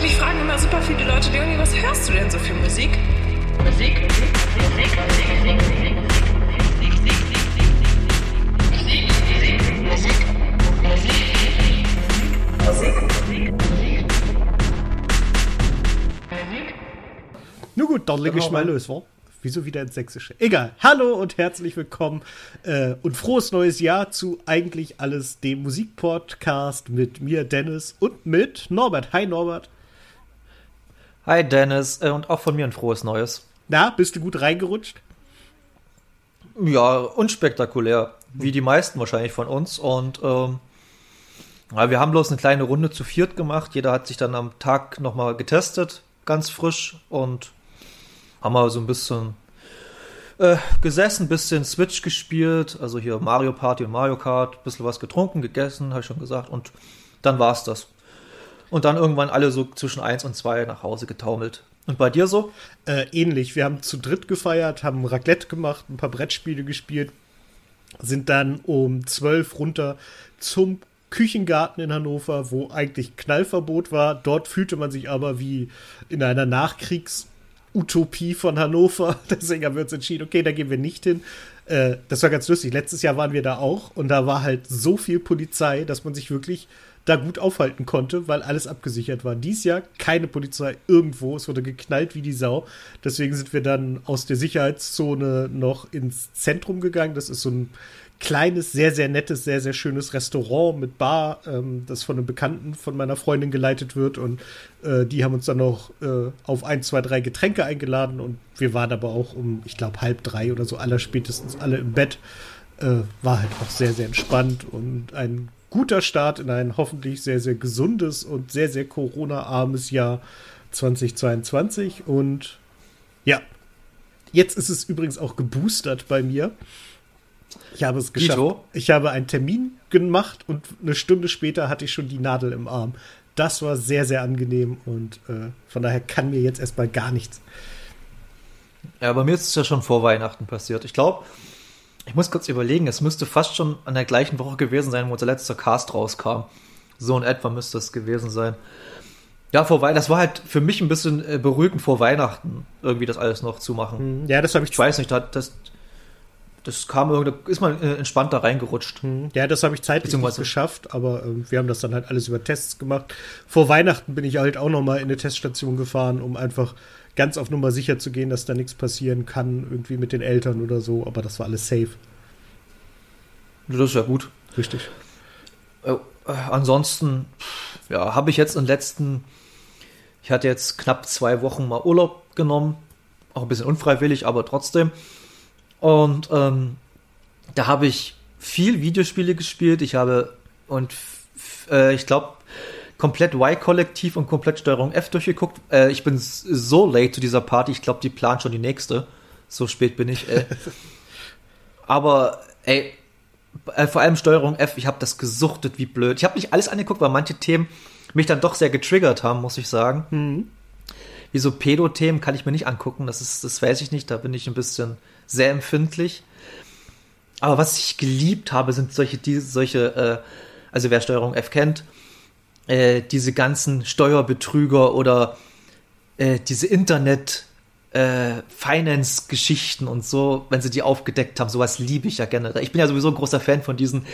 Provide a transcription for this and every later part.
Mich fragen immer super viele Leute, Leonie, was hörst du denn so für Musik? Musik, Musik, Musik, Musik, Musik, Nun gut, dann lege ich mal los, wa? Wieso wieder ins Sächsische? Egal. Hallo und herzlich willkommen äh, und frohes neues Jahr zu eigentlich alles dem Musikpodcast mit mir, Dennis, und mit Norbert. Hi, Norbert. Hi, Dennis. Äh, und auch von mir ein frohes Neues. Na, bist du gut reingerutscht? Ja, unspektakulär. Wie die meisten wahrscheinlich von uns. Und ähm, ja, wir haben bloß eine kleine Runde zu viert gemacht. Jeder hat sich dann am Tag nochmal getestet, ganz frisch. Und haben wir so ein bisschen äh, gesessen, bisschen Switch gespielt, also hier Mario Party und Mario Kart, bisschen was getrunken, gegessen, habe ich schon gesagt, und dann war's das. Und dann irgendwann alle so zwischen eins und zwei nach Hause getaumelt. Und bei dir so? Äh, ähnlich. Wir haben zu dritt gefeiert, haben Raclette gemacht, ein paar Brettspiele gespielt, sind dann um zwölf runter zum Küchengarten in Hannover, wo eigentlich Knallverbot war. Dort fühlte man sich aber wie in einer Nachkriegs- Utopie von Hannover. Deswegen haben wir uns entschieden, okay, da gehen wir nicht hin. Äh, das war ganz lustig. Letztes Jahr waren wir da auch und da war halt so viel Polizei, dass man sich wirklich da gut aufhalten konnte, weil alles abgesichert war. Dies Jahr keine Polizei irgendwo. Es wurde geknallt wie die Sau. Deswegen sind wir dann aus der Sicherheitszone noch ins Zentrum gegangen. Das ist so ein kleines, sehr, sehr nettes, sehr, sehr schönes Restaurant mit Bar, ähm, das von einem Bekannten von meiner Freundin geleitet wird. Und äh, die haben uns dann noch äh, auf ein, zwei, drei Getränke eingeladen. Und wir waren aber auch um, ich glaube, halb drei oder so, aller spätestens alle im Bett. Äh, war halt auch sehr, sehr entspannt und ein guter Start in ein hoffentlich sehr, sehr gesundes und sehr, sehr Corona-armes Jahr 2022. Und ja, jetzt ist es übrigens auch geboostert bei mir. Ich habe es geschafft. Dito? Ich habe einen Termin gemacht und eine Stunde später hatte ich schon die Nadel im Arm. Das war sehr, sehr angenehm und äh, von daher kann mir jetzt erstmal gar nichts. Ja, bei mir ist es ja schon vor Weihnachten passiert. Ich glaube, ich muss kurz überlegen, es müsste fast schon an der gleichen Woche gewesen sein, wo unser letzter Cast rauskam. So in etwa müsste es gewesen sein. Ja, vor Weihnachten, das war halt für mich ein bisschen äh, beruhigend vor Weihnachten, irgendwie das alles noch zu machen. Hm, ja, das habe ich. Ich weiß nicht, das, das kam irgendwie, ist man äh, entspannt da reingerutscht. Hm. Ja, das habe ich zeitlich nicht geschafft, aber äh, wir haben das dann halt alles über Tests gemacht. Vor Weihnachten bin ich halt auch noch mal in eine Teststation gefahren, um einfach ganz auf Nummer sicher zu gehen, dass da nichts passieren kann, irgendwie mit den Eltern oder so, aber das war alles safe. Das ist ja gut. Richtig. Äh, ansonsten, ja, habe ich jetzt in den letzten, ich hatte jetzt knapp zwei Wochen mal Urlaub genommen, auch ein bisschen unfreiwillig, aber trotzdem. Und ähm, da habe ich viel Videospiele gespielt. Ich habe und äh, ich glaube komplett Y-Kollektiv und komplett Steuerung F durchgeguckt. Äh, ich bin so late zu dieser Party. Ich glaube, die plant schon die nächste. So spät bin ich. Äh. Aber ey, äh, vor allem Steuerung F. Ich habe das gesuchtet wie blöd. Ich habe nicht alles angeguckt, weil manche Themen mich dann doch sehr getriggert haben, muss ich sagen. Mhm. Wie so Pedo-Themen kann ich mir nicht angucken. Das ist, das weiß ich nicht. Da bin ich ein bisschen sehr empfindlich. Aber was ich geliebt habe, sind solche, die, solche, äh, also wer Steuerung F kennt, äh, diese ganzen Steuerbetrüger oder äh, diese Internet äh, Finance-Geschichten und so, wenn sie die aufgedeckt haben, sowas liebe ich ja gerne. Ich bin ja sowieso ein großer Fan von diesen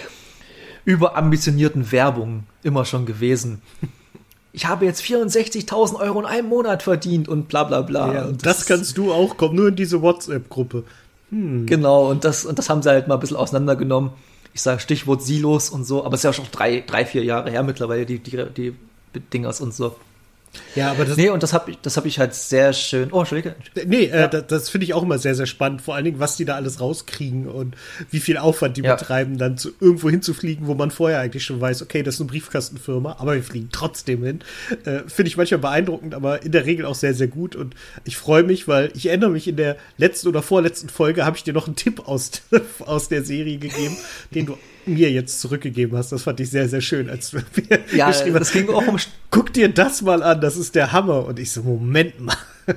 überambitionierten Werbungen immer schon gewesen. Ich habe jetzt 64.000 Euro in einem Monat verdient und bla bla bla. Ja, und das, das kannst du auch, komm nur in diese WhatsApp-Gruppe. Hm. Genau, und das, und das haben sie halt mal ein bisschen auseinandergenommen. Ich sage Stichwort Silos und so, aber es ist ja schon drei, drei, vier Jahre her mittlerweile, die, die, die Dingers und so. Ja, aber das. Nee, und das habe ich, das hab ich halt sehr schön. Oh, Entschuldige. Nee, äh, das, das finde ich auch immer sehr, sehr spannend. Vor allen Dingen, was die da alles rauskriegen und wie viel Aufwand die ja. betreiben, dann zu, irgendwo hinzufliegen, wo man vorher eigentlich schon weiß, okay, das ist eine Briefkastenfirma, aber wir fliegen trotzdem hin. Äh, finde ich manchmal beeindruckend, aber in der Regel auch sehr, sehr gut. Und ich freue mich, weil ich erinnere mich, in der letzten oder vorletzten Folge habe ich dir noch einen Tipp aus, aus der Serie gegeben, den du mir jetzt zurückgegeben hast. Das fand ich sehr, sehr schön, als du mir Ja, geschrieben das hast. ging auch um Guck dir das mal an, das ist der Hammer. Und ich so, Moment mal.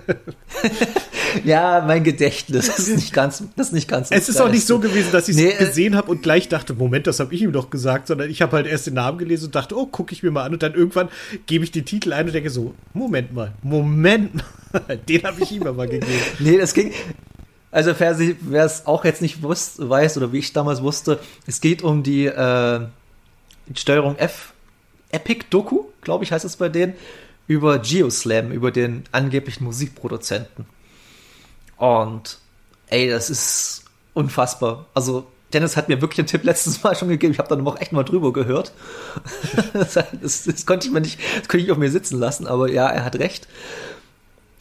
Ja, mein Gedächtnis ist nicht ganz, das ist nicht ganz. Es ist auch nicht so gewesen, dass ich es Nee, äh, gesehen habe und gleich dachte, Moment, das habe ich ihm doch gesagt, sondern ich habe halt erst den Namen gelesen und dachte, oh, gucke ich mir mal an und dann irgendwann gebe ich den Titel ein und denke so, Moment mal, Moment mal, den habe ich ihm aber gegeben. Nee, das ging. Also wer es auch jetzt nicht wusste, weiß oder wie ich damals wusste, es geht um die äh, Steuerung F Epic Doku, glaube ich, heißt es bei denen, über Geoslam, über den angeblichen Musikproduzenten. Und ey, das ist unfassbar. Also Dennis hat mir wirklich einen Tipp letztes Mal schon gegeben. Ich habe dann auch echt mal drüber gehört. das, das, das konnte ich mir nicht, das konnte ich auf mir sitzen lassen, aber ja, er hat recht.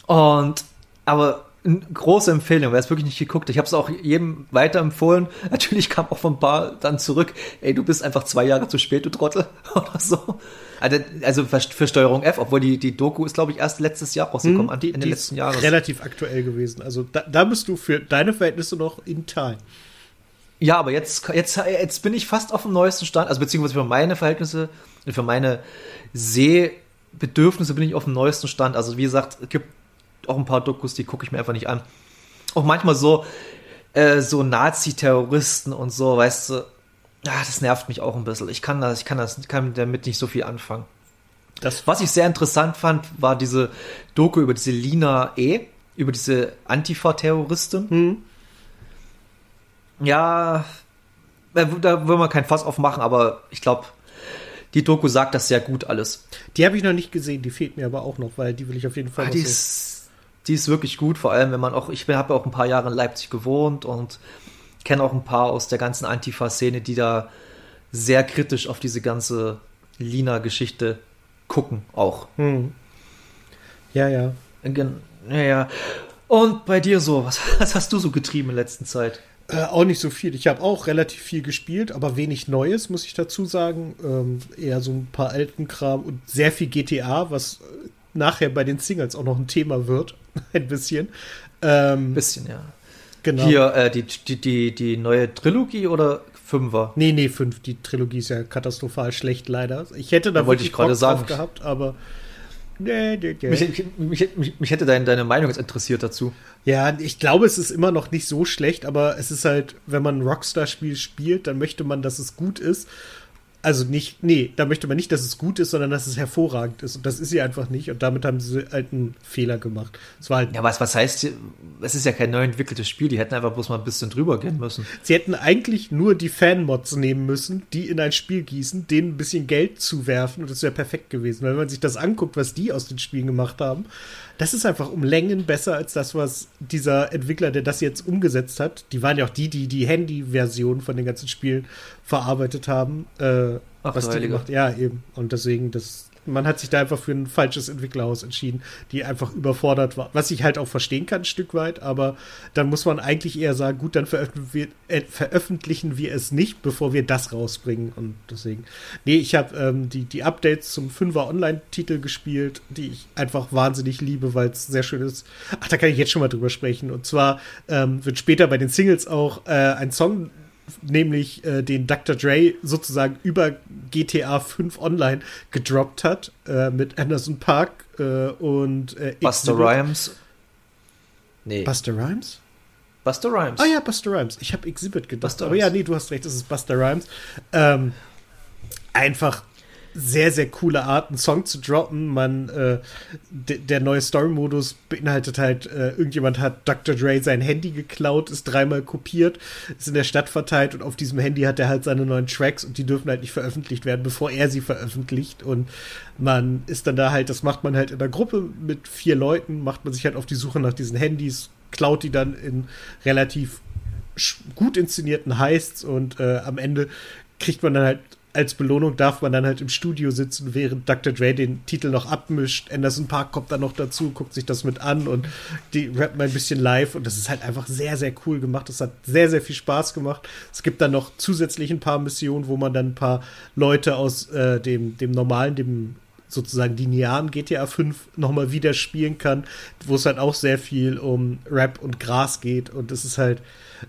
Und aber große Empfehlung, wer es wirklich nicht geguckt, ich habe es auch jedem weiterempfohlen. Natürlich kam auch von ein paar dann zurück, ey, du bist einfach zwei Jahre zu spät, du Trottel, oder so. Also, also für, Steuerung F, obwohl die, die Doku ist, glaube ich, erst letztes Jahr rausgekommen, an, Die, Ende die letzten ist Jahres. relativ aktuell gewesen. Also da, da bist du für deine Verhältnisse noch in time. Ja, aber jetzt, jetzt, jetzt bin ich fast auf dem neuesten Stand, also beziehungsweise für meine Verhältnisse, für meine Sehbedürfnisse bin ich auf dem neuesten Stand. Also wie gesagt, es gibt auch ein paar Dokus, die gucke ich mir einfach nicht an. Auch manchmal so, äh, so Nazi-Terroristen und so, weißt du, ah, das nervt mich auch ein bisschen. Ich kann das, ich kann das, kann damit nicht so viel anfangen. Das Was ich sehr interessant fand, war diese Doku über diese Lina E., über diese Antifa-Terroristin. Hm. Ja, da will man kein Fass aufmachen, aber ich glaube, die Doku sagt das sehr gut alles. Die habe ich noch nicht gesehen, die fehlt mir aber auch noch, weil die will ich auf jeden Fall Ah, die, sehen. ist, die ist wirklich gut, vor allem wenn man auch, ich habe ja auch ein paar Jahre in Leipzig gewohnt und kenne auch ein paar aus der ganzen Antifa-Szene, die da sehr kritisch auf diese ganze Lina-Geschichte gucken auch. Hm. Ja, ja. Gen- Ja, ja. Und bei dir so, was, was hast du so getrieben in letzter Zeit? Äh, auch nicht so viel. Ich habe auch relativ viel gespielt, aber wenig Neues, muss ich dazu sagen. Ähm, eher so ein paar alten Kram und sehr viel GTA, was äh, nachher bei den Singles auch noch ein Thema wird. ein bisschen. Ähm, Bisschen, ja. genau. Hier, äh, die, die, die, die neue Trilogie oder Fünfer? Nee, nee, fünf. Die Trilogie ist ja katastrophal schlecht, leider. Ich hätte da Ja, wollte ich gerade sagen. gehabt, aber. Nee, nee, nee. Mich, mich, mich, mich hätte dein, deine Meinung jetzt interessiert dazu. Ja, ich glaube, es ist immer noch nicht so schlecht, aber es ist halt, wenn man ein Rockstar-Spiel spielt, dann möchte man, dass es gut ist. Also nicht, nee, da möchte man nicht, dass es gut ist, sondern dass es hervorragend ist. Und das ist sie einfach nicht. Und damit haben sie halt einen Fehler gemacht. Es war halt, Ja, was, was heißt, es ist ja kein neu entwickeltes Spiel, die hätten einfach bloß mal ein bisschen drüber gehen müssen. sie hätten eigentlich nur die Fan-Mods nehmen müssen, die in ein Spiel gießen, denen ein bisschen Geld zuwerfen und das wäre perfekt gewesen. Weil wenn man sich das anguckt, was die aus den Spielen gemacht haben, das ist einfach um Längen besser als das, was dieser Entwickler, der das jetzt umgesetzt hat, die waren ja auch die, die die Handy-Version von den ganzen Spielen verarbeitet haben, äh, Ach, was die gemacht, ja eben. Und deswegen, das, man hat sich da einfach für ein falsches Entwicklerhaus entschieden, die einfach überfordert war. Was ich halt auch verstehen kann, ein Stück weit, aber dann muss man eigentlich eher sagen, gut, dann veröffentlichen wir, äh, veröffentlichen wir es nicht, bevor wir das rausbringen. Und deswegen, nee, ich habe ähm, die, die Updates zum 5er Online-Titel gespielt, die ich einfach wahnsinnig liebe, weil es sehr schön ist. Ach, da kann ich jetzt schon mal drüber sprechen. Und zwar ähm, wird später bei den Singles auch äh, ein Song nämlich äh, den Dr. Dre sozusagen über GTA 5 Online gedroppt hat äh, mit Anderson Park äh, und äh, Buster. Rhymes. Nee, Buster Rhymes? Buster Rhymes. Ah ja, Buster Rhymes. Ich habe Exhibit gedacht. Buster aber ja, Rhymes. nee, du hast recht, es ist Buster Rhymes. Ähm, einfach sehr, sehr coole Art, einen Song zu droppen. Man, äh, de- der neue Story-Modus beinhaltet halt, äh, irgendjemand hat Dr. Dre sein Handy geklaut, ist dreimal kopiert, ist in der Stadt verteilt und auf diesem Handy hat er halt seine neuen Tracks und die dürfen halt nicht veröffentlicht werden, bevor er sie veröffentlicht. Und man ist dann da halt, das macht man halt in der Gruppe mit vier Leuten, macht man sich halt auf die Suche nach diesen Handys, klaut die dann in relativ gut inszenierten Heists und äh, am Ende kriegt man dann halt als Belohnung darf man dann halt im Studio sitzen, während Dr. Dre den Titel noch abmischt. Anderson Park kommt dann noch dazu, guckt sich das mit an und die rappen ein bisschen live und das ist halt einfach sehr, sehr cool gemacht. Das hat sehr, sehr viel Spaß gemacht. Es gibt dann noch zusätzlich ein paar Missionen, wo man dann ein paar Leute aus äh, dem, dem normalen, dem sozusagen linearen GTA 5 nochmal wieder spielen kann, wo es halt auch sehr viel um Rap und Gras geht und es ist halt,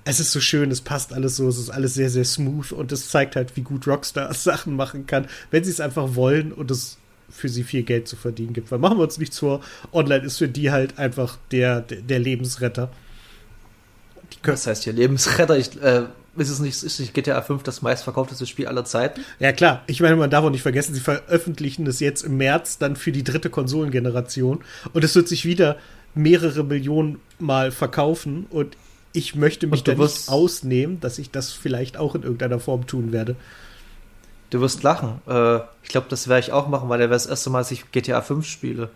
es ist so schön, es passt alles so, es ist alles sehr, sehr smooth und es zeigt halt, wie gut Rockstar Sachen machen kann, wenn sie es einfach wollen und es für sie viel Geld zu verdienen gibt. Weil machen wir uns nichts vor, online ist für die halt einfach der, der, der Lebensretter. das heißt hier Lebensretter, ich, äh, ist es nicht, ist nicht GTA 5 das meistverkaufteste Spiel aller Zeiten? Ja, klar. Ich meine, man darf auch nicht vergessen, sie veröffentlichen es jetzt im März dann für die dritte Konsolengeneration. Und es wird sich wieder mehrere Millionen Mal verkaufen. Und ich möchte mich da nicht ausnehmen, dass ich das vielleicht auch in irgendeiner Form tun werde. Du wirst lachen. Äh, ich glaube, das werde ich auch machen, weil der wäre das erste Mal, dass ich GTA 5 spiele.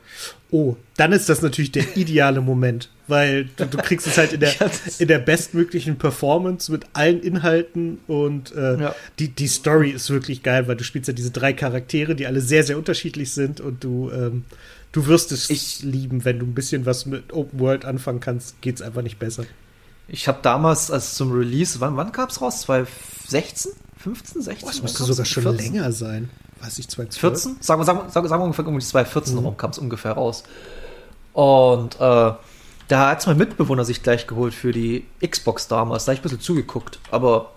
Oh, dann ist das natürlich der ideale Moment, weil du, du kriegst es halt in der, in der bestmöglichen Performance mit allen Inhalten und äh, ja. die, die Story ist wirklich geil, weil du spielst ja diese drei Charaktere, die alle sehr, sehr unterschiedlich sind und du, ähm, du wirst es ich, lieben, wenn du ein bisschen was mit Open World anfangen kannst, geht es einfach nicht besser. Ich habe damals, als zum Release, wann, wann kam es raus? 2016? 15, 16? Oh, das müsste sogar schon 14? länger sein. Weiß ich, 2012? 14? Sagen wir, sagen, sagen, sagen wir ungefähr um die 2014 mhm. rum kam es ungefähr raus. Und äh, da hat mein Mitbewohner sich gleich geholt für die Xbox damals. Da habe ich ein bisschen zugeguckt. Aber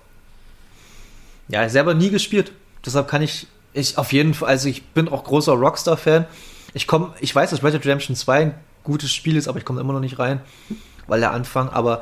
ja, selber nie gespielt. Deshalb kann ich, ich auf jeden Fall, also ich bin auch großer Rockstar-Fan. Ich komme, ich weiß, dass Red Dead Redemption 2 ein gutes Spiel ist, aber ich komme immer noch nicht rein, weil der Anfang, aber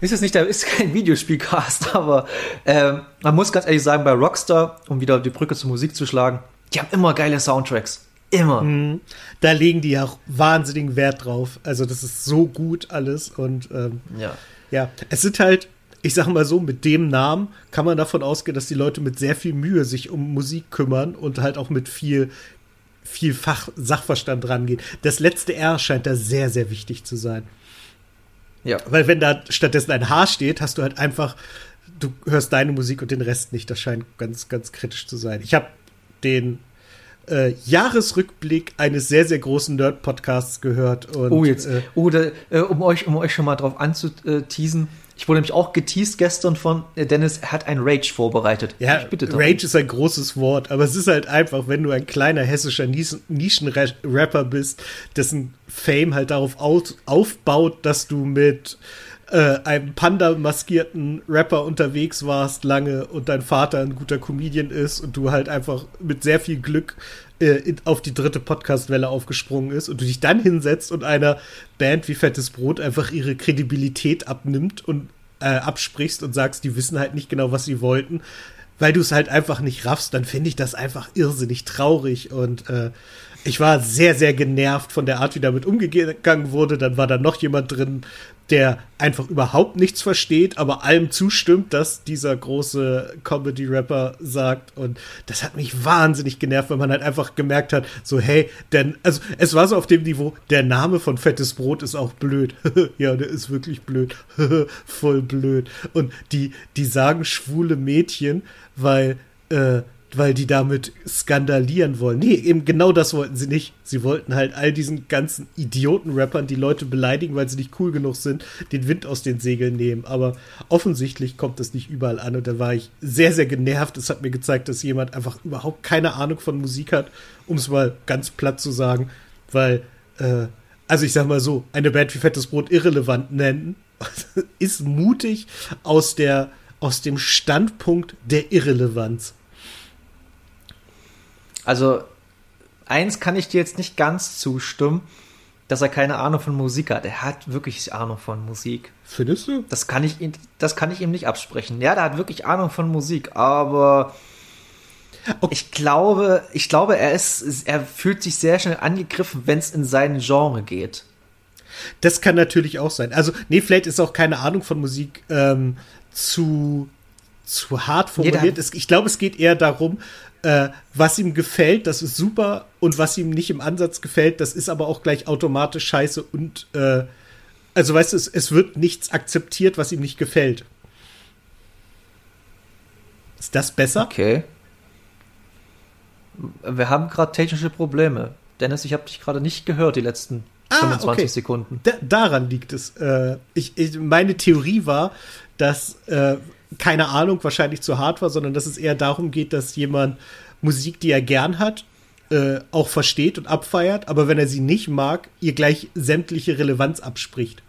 ist es nicht, der ist kein Videospielcast, aber äh, man muss ganz ehrlich sagen, bei Rockstar, um wieder die Brücke zur Musik zu schlagen, die haben immer geile Soundtracks. Immer. Mhm. Da legen die ja auch wahnsinnigen Wert drauf. Also, das ist so gut alles. Und ähm, ja. ja, es sind halt, ich sag mal so, mit dem Namen kann man davon ausgehen, dass die Leute mit sehr viel Mühe sich um Musik kümmern und halt auch mit viel, viel Fach Sachverstand rangehen. Das letzte R scheint da sehr, sehr wichtig zu sein. Ja. Weil wenn da stattdessen ein H steht, hast du halt einfach, du hörst deine Musik und den Rest nicht. Das scheint ganz, ganz kritisch zu sein. Ich habe den äh, Jahresrückblick eines sehr, sehr großen Nerd-Podcasts gehört. Und, oh, jetzt. Äh, oh, da, äh, um, euch, um euch schon mal drauf anzuteasen. Ich wurde nämlich auch geteased gestern von äh, Dennis, er hat ein Rage vorbereitet. Ja, bitte Rage ist ein großes Wort, aber es ist halt einfach, wenn du ein kleiner hessischer Nischenrapper bist, dessen Fame halt darauf aufbaut, dass du mit äh, einem Panda-maskierten Rapper unterwegs warst lange und dein Vater ein guter Comedian ist und du halt einfach mit sehr viel Glück äh, auf die dritte Podcast-Welle aufgesprungen ist und du dich dann hinsetzt und einer Band wie Fettes Brot einfach ihre Kredibilität abnimmt und äh, absprichst und sagst, die wissen halt nicht genau, was sie wollten, weil du es halt einfach nicht raffst, dann finde ich das einfach irrsinnig traurig und äh, ich war sehr, sehr genervt von der Art, wie damit umgegangen wurde. Dann war da noch jemand drin, der einfach überhaupt nichts versteht, aber allem zustimmt, dass dieser große Comedy-Rapper sagt. Und das hat mich wahnsinnig genervt, weil man halt einfach gemerkt hat, so, hey, denn, also es war so auf dem Niveau, der Name von Fettes Brot ist auch blöd. ja, der ist wirklich blöd. Voll blöd. Und die, die sagen schwule Mädchen, weil, äh, weil die damit skandalieren wollen. Nee, eben genau das wollten sie nicht. Sie wollten halt all diesen ganzen Idioten-Rappern, die Leute beleidigen, weil sie nicht cool genug sind, den Wind aus den Segeln nehmen. Aber offensichtlich kommt das nicht überall an und da war ich sehr, sehr genervt. Es hat mir gezeigt, dass jemand einfach überhaupt keine Ahnung von Musik hat, um es mal ganz platt zu sagen, weil, äh, also ich sag mal so, eine Band wie Fettes Brot irrelevant nennen, ist mutig aus der, aus dem Standpunkt der Irrelevanz. Also, eins kann ich dir jetzt nicht ganz zustimmen, dass er keine Ahnung von Musik hat. Er hat wirklich Ahnung von Musik. Findest du? Das kann ich, das kann ich ihm nicht absprechen. Ja, der hat wirklich Ahnung von Musik, aber okay. ich glaube, ich glaube, er ist, er fühlt sich sehr schnell angegriffen, wenn es in seinen Genre geht. Das kann natürlich auch sein. Also, nee, vielleicht ist auch keine Ahnung von Musik ähm, zu, zu hart formuliert. Nee, ich glaube, es geht eher darum, äh, was ihm gefällt, das ist super und was ihm nicht im Ansatz gefällt, das ist aber auch gleich automatisch scheiße und äh, also weißt du, es, es wird nichts akzeptiert, was ihm nicht gefällt. Ist das besser? Okay. Wir haben gerade technische Probleme. Dennis, ich habe dich gerade nicht gehört, die letzten ah, 25 okay. Sekunden. Da, daran liegt es. Äh, ich, ich, meine Theorie war, dass äh, keine Ahnung, wahrscheinlich zu hart war, sondern dass es eher darum geht, dass jemand Musik, die er gern hat, äh, auch versteht und abfeiert, aber wenn er sie nicht mag, ihr gleich sämtliche Relevanz abspricht.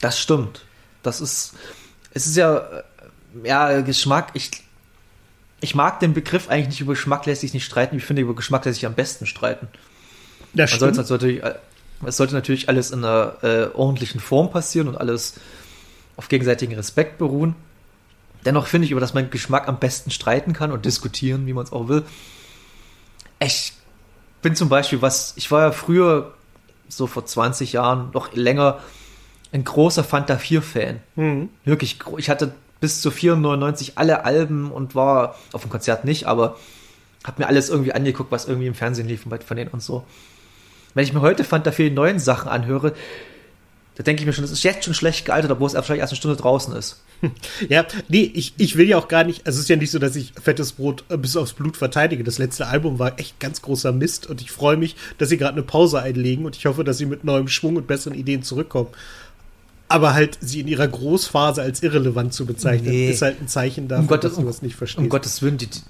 Das stimmt. Das ist, es ist ja, äh, ja, Geschmack, ich, ich mag den Begriff eigentlich nicht über Geschmack lässt sich nicht streiten. Ich finde, über Geschmack lässt sich am besten streiten. Das Man sollte es natürlich, äh, es sollte natürlich alles in einer äh, ordentlichen Form passieren und alles auf gegenseitigen Respekt beruhen. Dennoch finde ich, über das man Geschmack am besten streiten kann und diskutieren, wie man es auch will. Ich bin zum Beispiel, was, ich war ja früher, so vor 20 Jahren, noch länger, ein großer Fanta 4-Fan. Mhm. Wirklich, ich hatte bis zu 499 alle Alben und war auf dem Konzert nicht, aber habe mir alles irgendwie angeguckt, was irgendwie im Fernsehen lief von von denen und so. Wenn ich mir heute Fanta 4 die neuen Sachen anhöre, da denke ich mir schon, das ist jetzt schon schlecht gealtert, obwohl es wahrscheinlich erst eine Stunde draußen ist. Ja, nee, ich, ich will ja auch gar nicht, also es ist ja nicht so, dass ich Fettes Brot äh, bis aufs Blut verteidige. Das letzte Album war echt ganz großer Mist und ich freue mich, dass sie gerade eine Pause einlegen und ich hoffe, dass sie mit neuem Schwung und besseren Ideen zurückkommen. Aber halt sie in ihrer Großphase als irrelevant zu bezeichnen, Nee. ist halt ein Zeichen dafür, Um Gottes- dass du das nicht verstehst. Um Gottes Willen, die, die,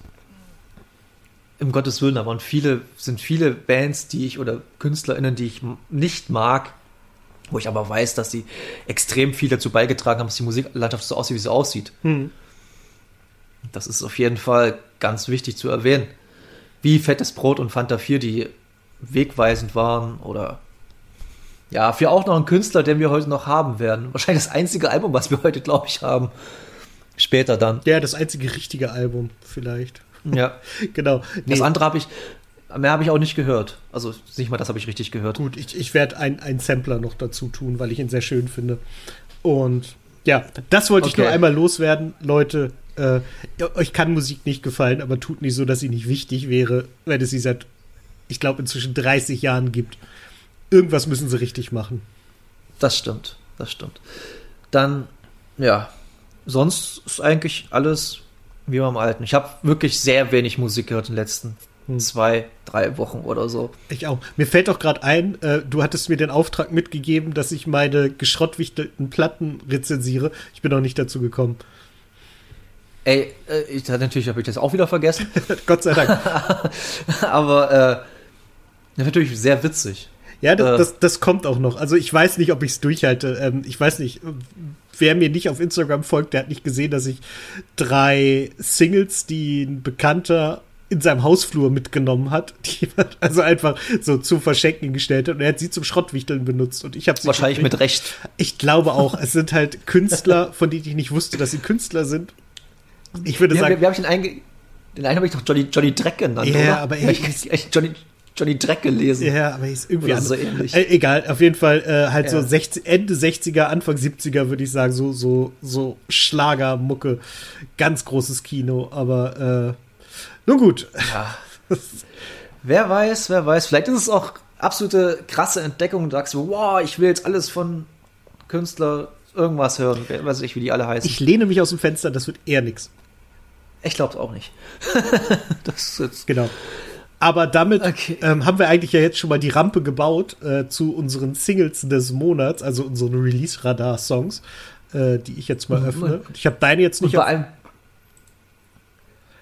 um Gottes Willen, da waren viele, sind viele Bands, die ich oder KünstlerInnen, die ich nicht mag, wo ich aber weiß, dass sie extrem viel dazu beigetragen haben, dass die Musiklandschaft so aussieht, wie sie aussieht. Hm. Das ist auf jeden Fall ganz wichtig zu erwähnen. Wie Fettes Brot und Fanta 4, die wegweisend waren oder ja, für auch noch einen Künstler, den wir heute noch haben werden. Wahrscheinlich das einzige Album, was wir heute, glaube ich, haben. Später dann. Ja, das einzige richtige Album vielleicht. Ja. Genau. Nee, Das andere habe ich, mehr habe ich auch nicht gehört. Also nicht mal das habe ich richtig gehört. Gut, ich, ich werde einen Sampler noch dazu tun, weil ich ihn sehr schön finde. Und ja, das wollte ich Okay. nur einmal loswerden. Leute, äh, euch kann Musik nicht gefallen, aber tut nicht so, dass sie nicht wichtig wäre, wenn es sie seit, ich glaube, inzwischen 30 Jahren gibt. Irgendwas müssen sie richtig machen. Das stimmt, das stimmt. Dann, ja, sonst ist eigentlich alles wie beim Alten. Ich habe wirklich sehr wenig Musik gehört in den letzten. Zwei, drei Wochen oder so. Ich auch. Mir fällt auch gerade ein, äh, du hattest mir den Auftrag mitgegeben, dass ich meine geschrottwichtelten Platten rezensiere. Ich bin noch nicht dazu gekommen. Ey, äh, ich, natürlich habe ich das auch wieder vergessen, Gott sei Dank. aber äh, natürlich sehr witzig. Ja, das, Äh. das, das kommt auch noch. Also ich weiß nicht, ob ich es durchhalte. Ähm, ich weiß nicht, wer mir nicht auf Instagram folgt, der hat nicht gesehen, dass ich drei Singles, die ein Bekannter in seinem Hausflur mitgenommen hat, die man also einfach so zum Verschenken gestellt hat und er hat sie zum Schrottwichteln benutzt und ich habe sie Wahrscheinlich gekriegt. mit Recht. Ich glaube auch, es sind halt Künstler, von denen ich nicht wusste, dass sie Künstler sind. Ich würde Wie, sagen, wie, wie habe ich den einge... Den einen habe ich doch Johnny, Johnny Dreck genannt, Ja, oder? aber ich, ich Johnny, Johnny Dreck gelesen. Ja, aber ist irgendwie so ähnlich. Äh, egal, auf jeden Fall äh, halt so Ja. 60, Ende 60er, Anfang 70er würde ich sagen, so so so Schlagermucke, ganz großes Kino, aber äh, nun gut. Ja. wer weiß, wer weiß. Vielleicht ist es auch absolute krasse Entdeckung. Du sagst, wow, ich will jetzt alles von Künstler irgendwas hören. Weiß ich, wie die alle heißen. Ich lehne mich aus dem Fenster, das wird eher nix. Ich glaube es auch nicht. das ist Genau. Aber damit Okay. ähm, haben wir eigentlich ja jetzt schon mal die Rampe gebaut äh, zu unseren Singles des Monats, also unseren Release-Radar-Songs, äh, die ich jetzt mal Mhm. öffne. Und Ich habe deine jetzt und nicht bei auf, allem.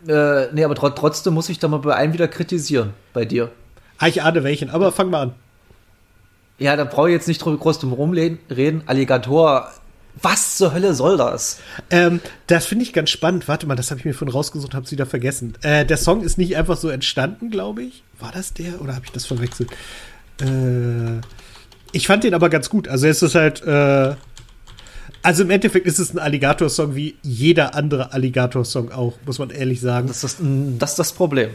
Äh, nee, aber tro trotzdem muss ich da mal bei einem wieder kritisieren. Bei dir. Ah, ich ahne welchen, aber fang mal an. Ja, da brauche ich jetzt nicht drüber groß drum rumreden. Alligator. Was zur Hölle soll das? Ähm, das finde ich ganz spannend. Warte mal, das habe ich mir vorhin rausgesucht, habe es wieder vergessen. Äh, der Song ist nicht einfach so entstanden, glaube ich. War das der oder habe ich das verwechselt? Äh, ich fand den aber ganz gut. Also es ist halt, äh, also im Endeffekt ist es ein Alligator-Song wie jeder andere Alligator-Song auch, muss man ehrlich sagen. Das ist das, das, ist das Problem.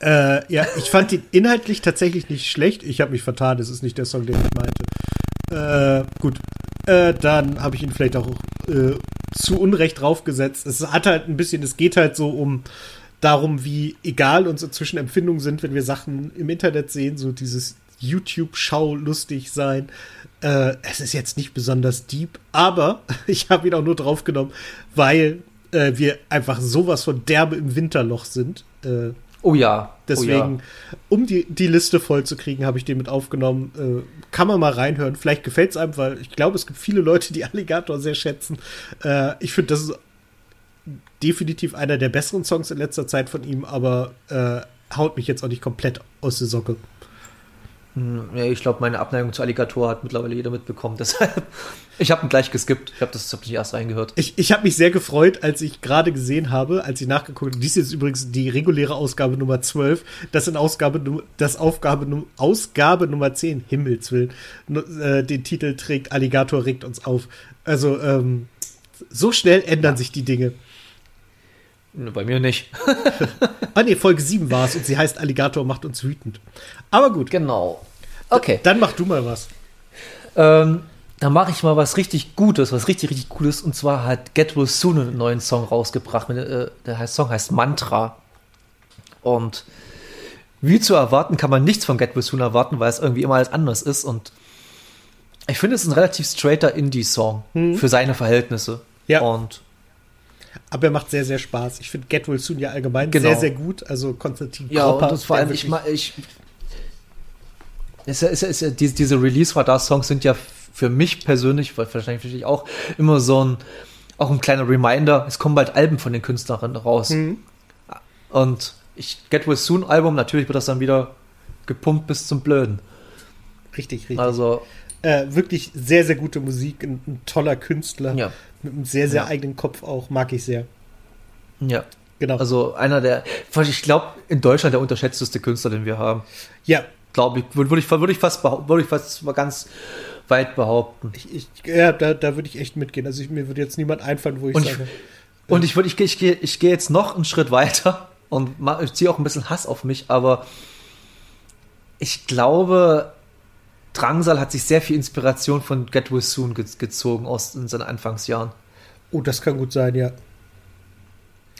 Äh, ja, ich fand ihn inhaltlich tatsächlich nicht schlecht. Ich habe mich vertan, es ist nicht der Song, den ich meinte. Äh, gut. Äh, dann habe ich ihn vielleicht auch äh, zu Unrecht draufgesetzt. Es hat halt ein bisschen, es geht halt so um darum, wie egal unsere Zwischenempfindungen sind, wenn wir Sachen im Internet sehen, so dieses YouTube-Schau lustig sein. Äh, es ist jetzt nicht besonders deep, aber ich habe ihn auch nur draufgenommen, weil äh, wir einfach sowas von derbe im Winterloch sind. Äh, Oh ja. Deswegen, oh um die, die Liste voll zu kriegen, habe ich den mit aufgenommen. Äh, kann man mal reinhören. Vielleicht gefällt es einem, weil ich glaube, es gibt viele Leute, die Alligator sehr schätzen. Äh, ich finde, das ist definitiv einer der besseren Songs in letzter Zeit von ihm, aber äh, haut mich jetzt auch nicht komplett aus der Socke. Hm, Ja, ich glaube, meine Abneigung zu Alligator hat mittlerweile jeder mitbekommen. Deshalb, ich habe ihn gleich geskippt. Ich habe das hab nicht erst reingehört. Ich, ich habe mich sehr gefreut, als ich gerade gesehen habe, als ich nachgeguckt habe. Dies ist übrigens die reguläre Ausgabe Nummer 12. Das in Ausgabe, das Aufgabe, Ausgabe Nummer 10, Himmels Willen, nu- äh, den Titel trägt Alligator regt uns auf. Also, ähm, so schnell ändern sich die Dinge. Bei mir nicht. Ah, nee, Folge 7 war es und sie heißt Alligator macht uns wütend. Aber gut, Genau. Okay. dann mach du mal was. Ähm, dann mache ich mal was richtig Gutes, was richtig, richtig Cooles. Und zwar hat Get Well Soon einen neuen Song rausgebracht. Mit, äh, der Song heißt Mantra. Und wie zu erwarten, kann man nichts von Get Well Soon erwarten, weil es irgendwie immer alles anders ist. Und ich finde, es ist ein relativ straighter Indie-Song für seine Verhältnisse. Ja. Und Aber er macht sehr, sehr Spaß. Ich finde Get Will Soon ja allgemein Genau. sehr, sehr gut. Also Konstantin Ja, Kropper, und das vor allem, ich, ich ja, ist ja, diese, diese Release-Radar-Songs sind ja für mich persönlich, weil wahrscheinlich für dich auch, immer so ein, auch ein kleiner Reminder, es kommen bald Alben von den Künstlerinnen raus. Mhm. Und ich, Get Well Soon Album, natürlich wird das dann wieder gepumpt bis zum Blöden. Richtig, richtig. Also, Äh, wirklich sehr, sehr gute Musik. Ein, ein toller Künstler. ja, Mit einem sehr, sehr Ja. eigenen Kopf auch. Mag ich sehr. ja. Genau. Also einer der, ich glaube, in Deutschland der unterschätzteste Künstler, den wir haben. ja, Glaube ich, würde ich, würde ich fast, würde ich fast mal ganz weit behaupten. ich, ich, ja da, da würde ich echt mitgehen. Also ich, mir würde jetzt niemand einfallen, wo ich Und ich- sage. Und ich würde, ich, gehe- ich gehe, ich gehe jetzt noch einen Schritt weiter und ich ziehe auch ein bisschen Hass auf mich, aber ich glaube, Drangsal hat sich sehr viel Inspiration von Get Well Soon ge gezogen aus in seinen Anfangsjahren. Oh, das kann gut sein, ja.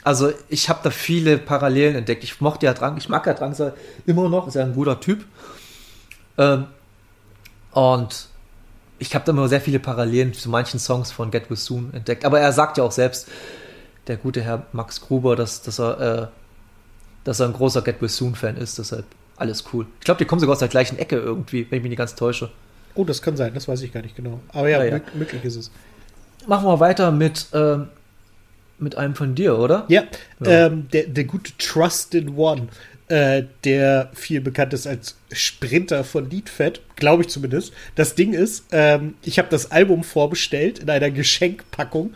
Also ich habe da viele Parallelen entdeckt. Ich mochte ja Drang, ich mag ja Drangsal immer noch, ist ja ein guter Typ. Ähm, und ich habe da immer sehr viele Parallelen zu manchen Songs von Get Well Soon entdeckt. Aber er sagt ja auch selbst, der gute Herr Max Gruber, dass, dass er, äh, dass er ein großer Get Well Soon Fan ist. Deshalb alles cool. Ich glaube, die kommen sogar aus der gleichen Ecke irgendwie, wenn ich mich nicht ganz täusche. Oh, das kann sein. Das weiß ich gar nicht genau. Aber ja, Ja, ja. mö- möglich ist es. Machen wir weiter mit, ähm, mit einem von dir, oder? Ja, Ja. Ähm, der, der gute Trusted One, äh, der viel bekannt ist als Sprinter von Liedfett, glaube ich zumindest. Das Ding ist, ähm, ich habe das Album vorbestellt in einer Geschenkpackung.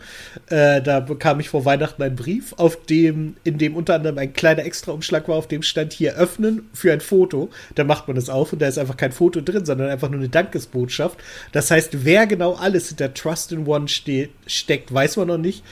Äh, da bekam ich vor Weihnachten einen Brief, auf dem, in dem unter anderem ein kleiner Extraumschlag war, auf dem stand hier öffnen für ein Foto. Da macht man es auf und da ist einfach kein Foto drin, sondern einfach nur eine Dankesbotschaft. Das heißt, wer genau alles hinter Trusted One steht, steckt, weiß man noch nicht.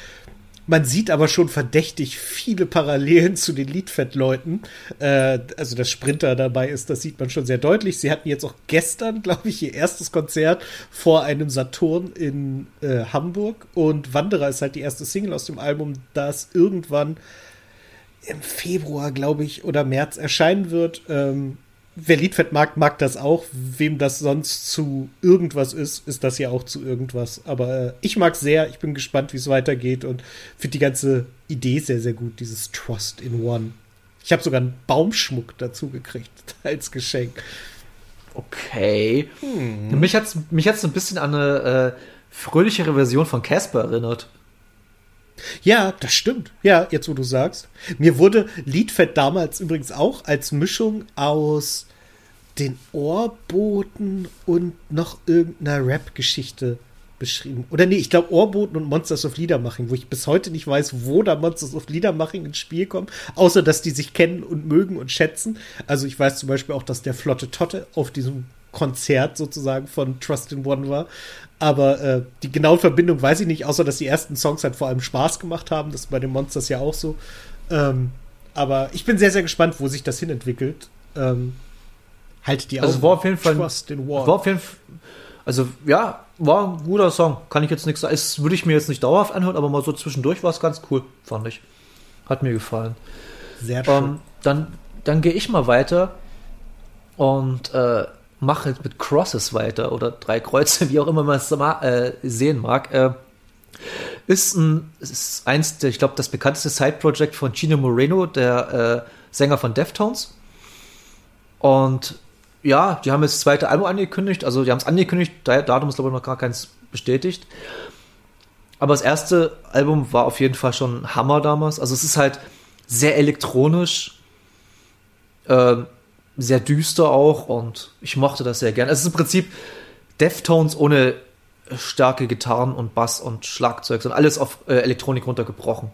Man sieht aber schon verdächtig viele Parallelen zu den Liedfett-Leuten. Äh, also, dass Sprinter dabei ist, das sieht man schon sehr deutlich. Sie hatten jetzt auch gestern, glaube ich, ihr erstes Konzert vor einem Saturn in äh, Hamburg. Und Wanderer ist halt die erste Single aus dem Album, das irgendwann im Februar, glaube ich, oder März erscheinen wird. Ähm, wer Liedfett mag, mag das auch. Wem das sonst zu irgendwas ist, ist das ja auch zu irgendwas. Aber äh, ich mag sehr. Ich bin gespannt, wie es weitergeht und finde die ganze Idee sehr, sehr gut. Dieses Trust in One. Ich habe sogar einen Baumschmuck dazu gekriegt als Geschenk. Okay. Hm. Mich hat es mich hat's ein bisschen an eine äh, fröhlichere Version von Casper erinnert. Ja, das stimmt. Ja, jetzt wo du sagst. Mir wurde Liedfett damals übrigens auch als Mischung aus den Ohrboten und noch irgendeiner Rap-Geschichte beschrieben. Oder nee, ich glaube Ohrboten und Monsters of Liedermaching, wo ich bis heute nicht weiß, wo da Monsters of Liedermaching ins Spiel kommen, außer dass die sich kennen und mögen und schätzen. Also ich weiß zum Beispiel auch, dass der Flotte Totte auf diesem Konzert sozusagen von Trust in One war. Aber äh, die genaue Verbindung weiß ich nicht, außer dass die ersten Songs halt vor allem Spaß gemacht haben. Das ist bei den Monsters ja auch so. Ähm, aber ich bin sehr, sehr gespannt, wo sich das hinentwickelt. Ähm, halt die Also Augen. war auf jeden Fall- Trust in One. War auf jeden Fall, also ja, war ein guter Song. Kann ich jetzt nichts sagen. Es würde ich mir jetzt nicht dauerhaft anhören, aber mal so zwischendurch war es ganz cool, fand ich. Hat mir gefallen. sehr schön. Ähm, dann dann gehe ich mal weiter und äh, jetzt mit Crosses weiter oder drei Kreuze, wie auch immer man es äh, sehen mag. Äh, ist ein, ist eins der, ich glaube, das bekannteste Side-Project von Gino Moreno, der äh, Sänger von Deftones. Und ja, die haben jetzt das zweite Album angekündigt, also die haben es angekündigt, da- Datum ist glaube ich noch gar keins bestätigt. Aber das erste Album war auf jeden Fall schon Hammer damals. Also es ist halt sehr elektronisch, Ähm, sehr düster auch und ich mochte das sehr gern. Es ist im Prinzip Deftones ohne starke Gitarren und Bass und Schlagzeug, sondern alles auf äh, Elektronik runtergebrochen.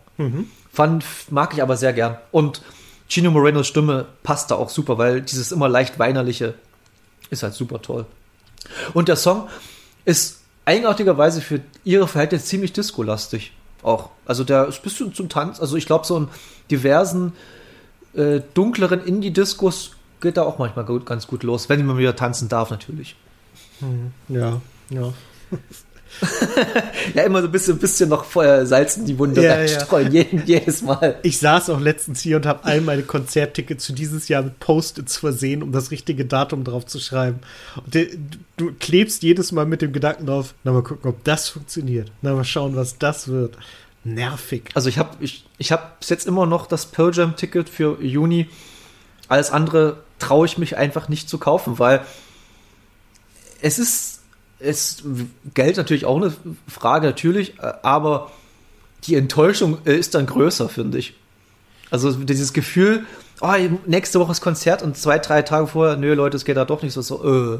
Fand, mag ich aber sehr gern. Und Gino Morenos Stimme passt da auch super, weil dieses immer leicht weinerliche ist halt super toll. Und der Song ist eigenartigerweise für ihre Verhältnisse ziemlich disco-lastig. Auch. Also der ist ein bisschen zum Tanz. Also ich glaube, so in diversen äh, dunkleren Indie-Discos geht da auch manchmal gut, ganz gut los, wenn man wieder tanzen darf, natürlich. Ja, ja. Ja, immer so ein bisschen, bisschen noch äh, Salz in die Wunde Ja, reinstreuen, jeden, jedes Mal. Ich saß auch letztens hier und habe all meine Konzerttickets für dieses Jahr mit Post-its versehen, um das richtige Datum drauf zu schreiben. Und der, du klebst jedes Mal mit dem Gedanken drauf, na mal gucken, ob das funktioniert. Na mal schauen, was das wird. Nervig. Also ich habe ich, ich hab bis jetzt immer noch das Pearl Jam Ticket für Juni. Alles andere traue ich mich einfach nicht zu kaufen, weil es ist, es Geld natürlich auch eine Frage, natürlich, äh, aber die Enttäuschung äh, ist dann größer, finde ich. Also dieses Gefühl, oh, nächste Woche ist Konzert und zwei, drei Tage vorher, nö, Leute, es geht da doch nicht so, so, äh.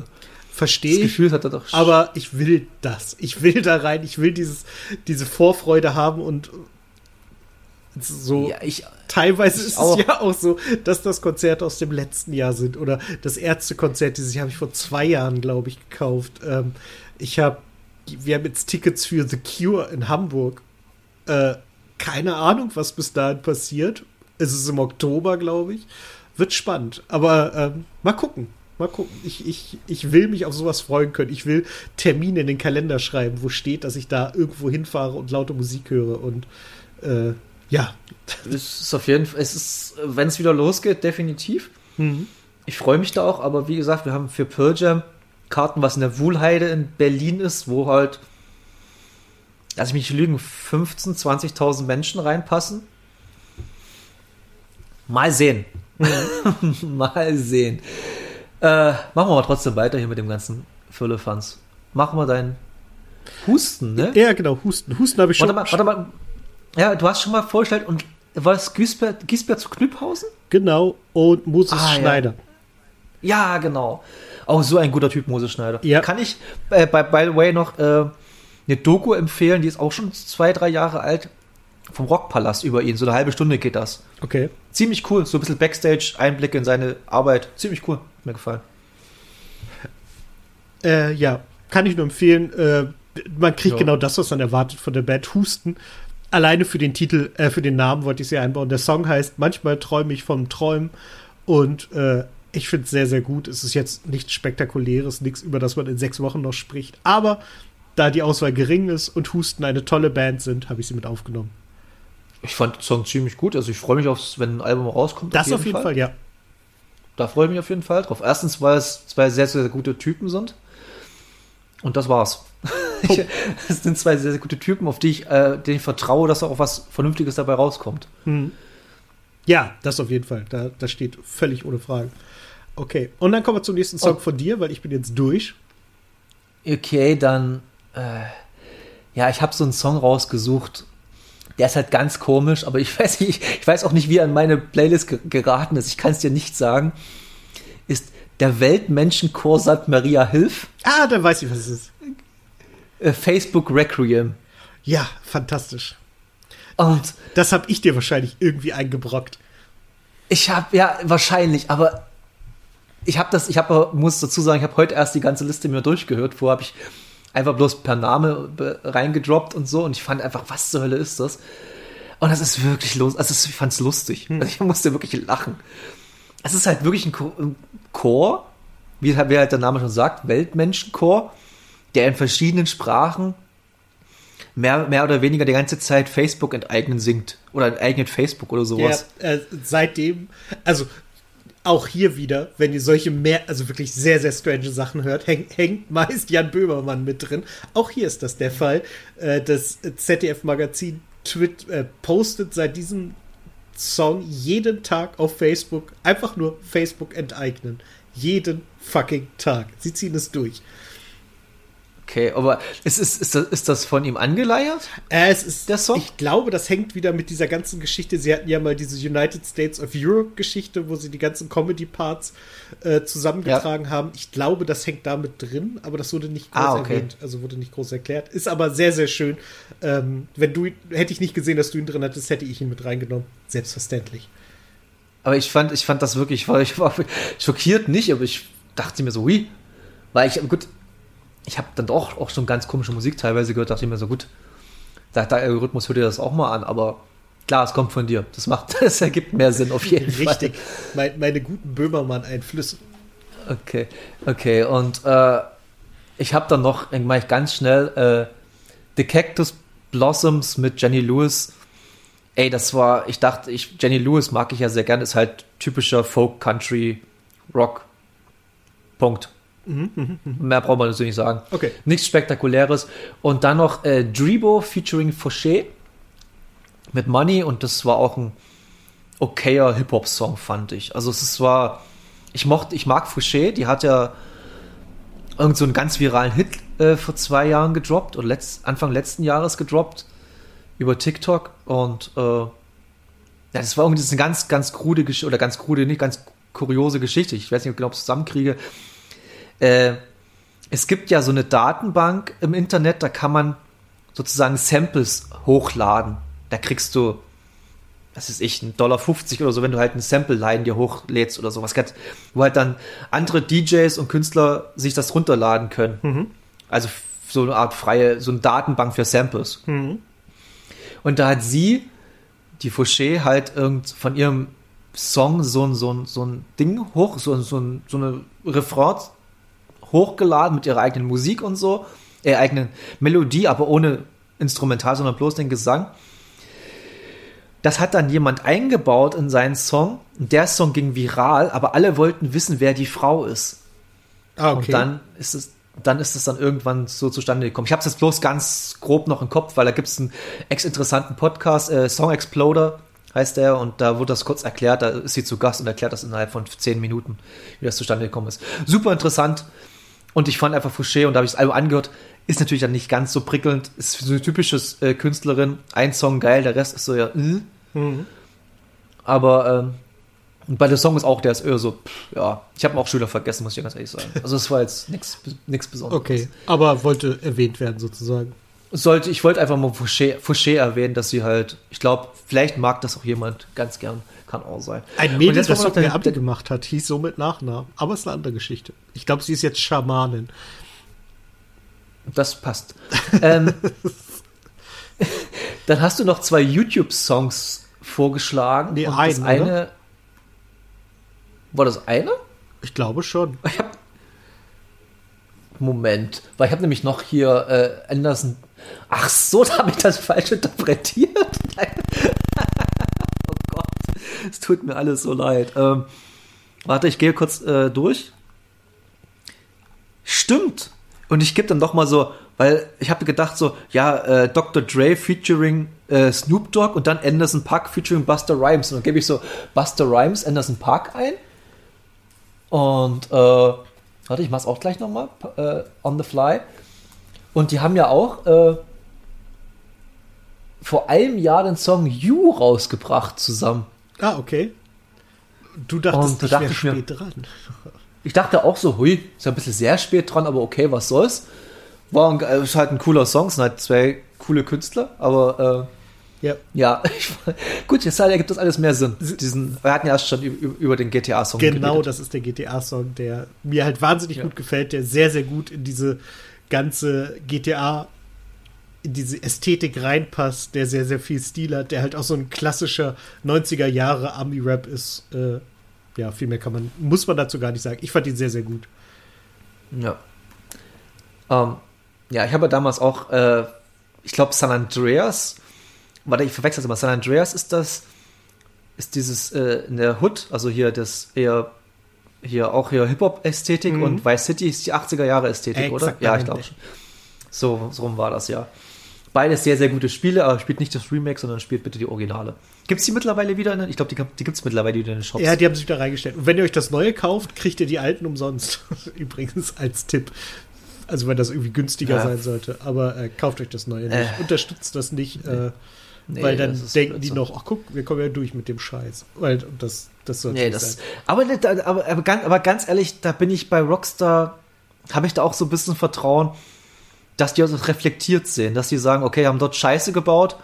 Verstehe ich. Gefühl hat er doch. Aber ich will das. Ich will da rein. Ich will dieses, diese Vorfreude haben und so. ja, ich, Teilweise ich ist auch. es ja auch so, dass das Konzerte aus dem letzten Jahr sind oder das Ärztekonzert dieses Jahr habe ich vor zwei Jahren, glaube ich, gekauft. Ähm, ich habe, wir haben jetzt Tickets für The Cure in Hamburg. Äh, keine Ahnung, was bis dahin passiert. Es ist im Oktober, glaube ich. Wird spannend. Aber ähm, mal gucken. Mal gucken. Ich, ich, ich will mich auf sowas freuen können. Ich will Termine in den Kalender schreiben, wo steht, dass ich da irgendwo hinfahre und laute Musik höre. Und äh, ja. es ist auf jeden Fall, es ist, wenn es wieder losgeht, definitiv. Mhm. Ich freue mich da auch, aber wie gesagt, wir haben für Pearl Jam Karten, was in der Wuhlheide in Berlin ist, wo halt, lass ich mich lügen, 15.000, 20.000 Menschen reinpassen. Mal sehen. mal sehen. Äh, machen wir mal trotzdem weiter hier mit dem ganzen Füllefanz. Machen wir deinen Husten, ne? Ja, genau. Husten. Husten habe ich schon. Warte mal, warte mal. Ja, du hast schon mal vorgestellt und war es Giesbert, Giesbert zu Knüpphausen? Genau. Und Moses Ah, ja. Schneider. Ja, genau. Auch so ein guter Typ, Moses Schneider. Ja. Kann ich, äh, by, by the way, noch äh, eine Doku empfehlen, die ist auch schon zwei, drei Jahre alt, vom Rockpalast über ihn. So eine halbe Stunde geht das. Okay. Ziemlich cool. So ein bisschen Backstage-Einblicke in seine Arbeit. Ziemlich cool. Hat mir gefallen. Äh, ja, kann ich nur empfehlen. Äh, man kriegt Ja. genau das, was man erwartet von der Band Husten. Alleine für den Titel, äh, für den Namen wollte ich sie einbauen. Der Song heißt Manchmal träume ich vom Träumen und äh, ich finde es sehr, sehr gut. Es ist jetzt nichts Spektakuläres, nichts, über das man in sechs Wochen noch spricht. Aber da die Auswahl gering ist und Husten eine tolle Band sind, habe ich sie mit aufgenommen. Ich fand den Song ziemlich gut. Also ich freue mich aufs, wenn ein Album rauskommt. Das auf jeden Fall, ja. Da freue ich mich auf jeden Fall drauf. Erstens, weil es zwei sehr, sehr gute Typen sind. Und das war's. Ich- Es sind zwei sehr, sehr gute Typen, auf die ich, äh, denen ich vertraue, dass auch was Vernünftiges dabei rauskommt. Ja, das auf jeden Fall. Da, das steht völlig ohne Frage. Okay, und dann kommen wir zum nächsten Song Oh. von dir, weil ich bin jetzt durch. Okay, dann. Äh, ja, ich habe so einen Song rausgesucht. Der ist halt ganz komisch, aber ich weiß, nicht, ich weiß auch nicht, wie er in meine Playlist ge geraten ist. Ich kann es dir nicht sagen. Ist der Weltmenschenchor St. Maria Hilf Ah, da weiß ich, was es ist. Äh, Facebook Requiem. Ja, fantastisch. Und Das habe ich dir wahrscheinlich irgendwie eingebrockt. Ich habe ja wahrscheinlich, aber ich habe das, ich habe, muss dazu sagen, ich habe heute erst die ganze Liste mir durchgehört. Vorher habe ich einfach bloß per Name be- reingedroppt und so und ich fand einfach, was zur Hölle ist das? Und das ist wirklich los, also ich fand es lustig. Also ich musste wirklich lachen. Es ist halt wirklich ein, Cho- ein Chor, wie, halt- wie halt der Name schon sagt, Weltmenschenchor, der in verschiedenen Sprachen mehr, mehr oder weniger die ganze Zeit Facebook enteignen singt. Oder enteignet Facebook oder sowas. Ja, äh, seitdem, also auch hier wieder, wenn ihr solche mehr, also wirklich sehr, sehr strange Sachen hört, häng, hängt meist Jan Böhmermann mit drin. Auch hier ist das der Fall. Äh, das ZDF-Magazin äh, postet seit diesem Song jeden Tag auf Facebook einfach nur Facebook enteignen. Jeden fucking Tag. Sie ziehen es durch. Okay, aber ist, ist, ist, das, ist das von ihm angeleiert? Äh, es ist, Der Song? Ich glaube, das hängt wieder mit dieser ganzen Geschichte. Sie hatten ja mal diese United States of Europe Geschichte, wo sie die ganzen Comedy-Parts äh, zusammengetragen haben. Ich glaube, das hängt damit drin, aber das wurde nicht groß Ah, okay. erwähnt. Also wurde nicht groß erklärt. Ist aber sehr, sehr schön. Ähm, wenn du, hätte ich nicht gesehen, dass du ihn drin hattest, hätte ich ihn mit reingenommen. Selbstverständlich. Aber ich fand, ich fand das wirklich, weil ich war schockiert nicht, aber ich dachte mir so, hui. Weil ich, gut, ich habe dann doch auch schon ganz komische Musik teilweise gehört, dachte ich mir so, gut, da, der Algorithmus hört dir das auch mal an, aber klar, es kommt von dir. Das macht, das ergibt mehr Sinn auf jeden Richtig. Mein, meine guten Böhmermann-Einflüsse. Fall. Okay, okay, und äh, ich habe dann noch, ich ganz schnell, äh, The Cactus Blossoms mit Jenny Lewis. Ey, das war, ich dachte, ich, Jenny Lewis mag ich ja sehr gern, ist halt typischer Folk, Country, Rock. Punkt. Mehr braucht man natürlich nicht sagen. Okay. Nichts Spektakuläres. Und dann noch äh, Dribo featuring Fauché mit Money und das war auch ein okayer Hip-Hop-Song, fand ich. Also es war, ich mochte, ich mag Fauché, die hat ja irgend so einen ganz viralen Hit äh, vor zwei Jahren gedroppt oder letzt, Anfang letzten Jahres gedroppt über TikTok und äh, ja, das war irgendwie das eine ganz, ganz krude Geschichte oder ganz krude, nicht ganz kuriose Geschichte. Ich weiß nicht genau, ob ich es zusammenkriege. Äh, es gibt ja so eine Datenbank im Internet, da kann man sozusagen Samples hochladen. Da kriegst du, was ist ich, 1,50 Dollar oder so, wenn du halt ein Sample-Line dir hochlädst oder sowas, wo halt dann andere DJs und Künstler sich das runterladen können. Also so eine Art freie, so eine Datenbank für Samples. Und da hat sie, die Fauché, halt irgend von ihrem Song so ein, so ein, so ein Ding hoch, so, ein- so, ein, so eine Refrain hochgeladen mit ihrer eigenen Musik und so, äh, eigenen Melodie, aber ohne Instrumental, sondern bloß den Gesang. Das hat dann jemand eingebaut in seinen Song. Der Song ging viral, aber alle wollten wissen, wer die Frau ist. Ah, okay. Und dann ist es, dann ist es dann irgendwann so zustande gekommen. Ich habe es jetzt bloß ganz grob noch im Kopf, weil da gibt es einen ex-interessanten Podcast, äh, Song Exploder heißt der, und da wurde das kurz erklärt, da ist sie zu Gast und erklärt das innerhalb von zehn Minuten, wie das zustande gekommen ist. Super interessant. Und ich fand einfach Fouché, und da habe ich das Album angehört, ist natürlich dann nicht ganz so prickelnd, ist so eine typische äh, Künstlerin, ein Song geil, der Rest ist so ja, äh. aber ähm, bei der Song ist auch, der ist eher so, pff, ja, ich habe ihn auch wieder vergessen, muss ich ganz ehrlich sagen. Also es war jetzt nichts nichts Besonderes. Okay, aber wollte erwähnt werden sozusagen. Sollte, ich wollte einfach mal Fouché, Fouché erwähnen, dass sie halt, ich glaube, vielleicht mag das auch jemand ganz gern, kann auch sein. Ein Mädel, das Abi den- gemacht hat, hieß so mit Nachnamen. Aber ist eine andere Geschichte. Ich glaube, sie ist jetzt Schamanin. Das passt. ähm, dann hast du noch zwei YouTube-Songs vorgeschlagen. Nee, und einen, das eine. War das eine? Ich glaube schon. Ich hab, Moment, weil ich habe nämlich noch hier äh, Anderson. Ach so, da habe ich das falsch interpretiert. es tut mir alles so leid. Ähm, warte, ich gehe kurz äh, durch. Stimmt. Und ich gebe dann doch mal so, weil ich habe gedacht so, ja, äh, Dr. Dre featuring äh, Snoop Dogg und dann Anderson Park featuring Buster Rhymes. Und dann gebe ich so Buster Rhymes, Anderson Park ein. Und äh, warte, ich mach's auch gleich nochmal äh, on the fly. Und die haben ja auch äh, vor einem Jahr den Song You rausgebracht zusammen. Ah, okay. Du dachtest, Und da dachte ich mir- spät dran. Ich dachte auch so, hui, ist ja ein bisschen sehr spät dran, aber okay, was soll's. War ein, ist halt ein cooler Song, sind halt zwei coole Künstler, aber Ja. äh, ja, ich, gut, jetzt ergibt das alles mehr Sinn. Diesen, wir hatten ja erst schon über, den GTA-Song Genau, das ist der GTA-Song, der mir halt wahnsinnig Ja. gut gefällt, der sehr, sehr gut in diese ganze GTA, in diese Ästhetik reinpasst, der sehr, sehr viel Stil hat, der halt auch so ein klassischer 90er Jahre Army-Rap ist. Äh, ja, viel mehr kann man, muss man dazu gar nicht sagen. Ich fand ihn sehr, sehr gut. Ja. Ähm, ja, ich habe damals auch, äh, ich glaube, San Andreas, warte, ich verwechsel es immer, San Andreas ist das, ist dieses äh, in der Hood, also hier das eher, hier auch hier Hip-Hop-Ästhetik Mhm. und Vice City ist die 80er Jahre Ästhetik, oder? Exakt, Ja, ich glaube schon. So, so rum war das ja. Beides sehr, sehr gute Spiele, aber spielt nicht das Remake, sondern spielt bitte die Originale. Gibt es die mittlerweile wieder? In, ich glaube, die, die gibt es mittlerweile wieder in den Shops. Ja, die haben sich wieder reingestellt. Und wenn ihr euch das neue kauft, kriegt ihr die alten umsonst. Übrigens als Tipp. Also wenn das irgendwie günstiger Ja. sein sollte. Aber äh, kauft euch das neue nicht. Äh. Unterstützt das nicht, äh, Nee, weil dann das ist denken die noch, ach guck, wir kommen ja durch mit dem Scheiß. Weil das, das sollte Nee, das, sein. aber, nicht- aber, aber, ganz, aber ganz ehrlich, da bin ich bei Rockstar, habe ich da auch so ein bisschen Vertrauen, dass die das reflektiert sehen, dass die sagen, okay, haben dort Scheiße gebaut,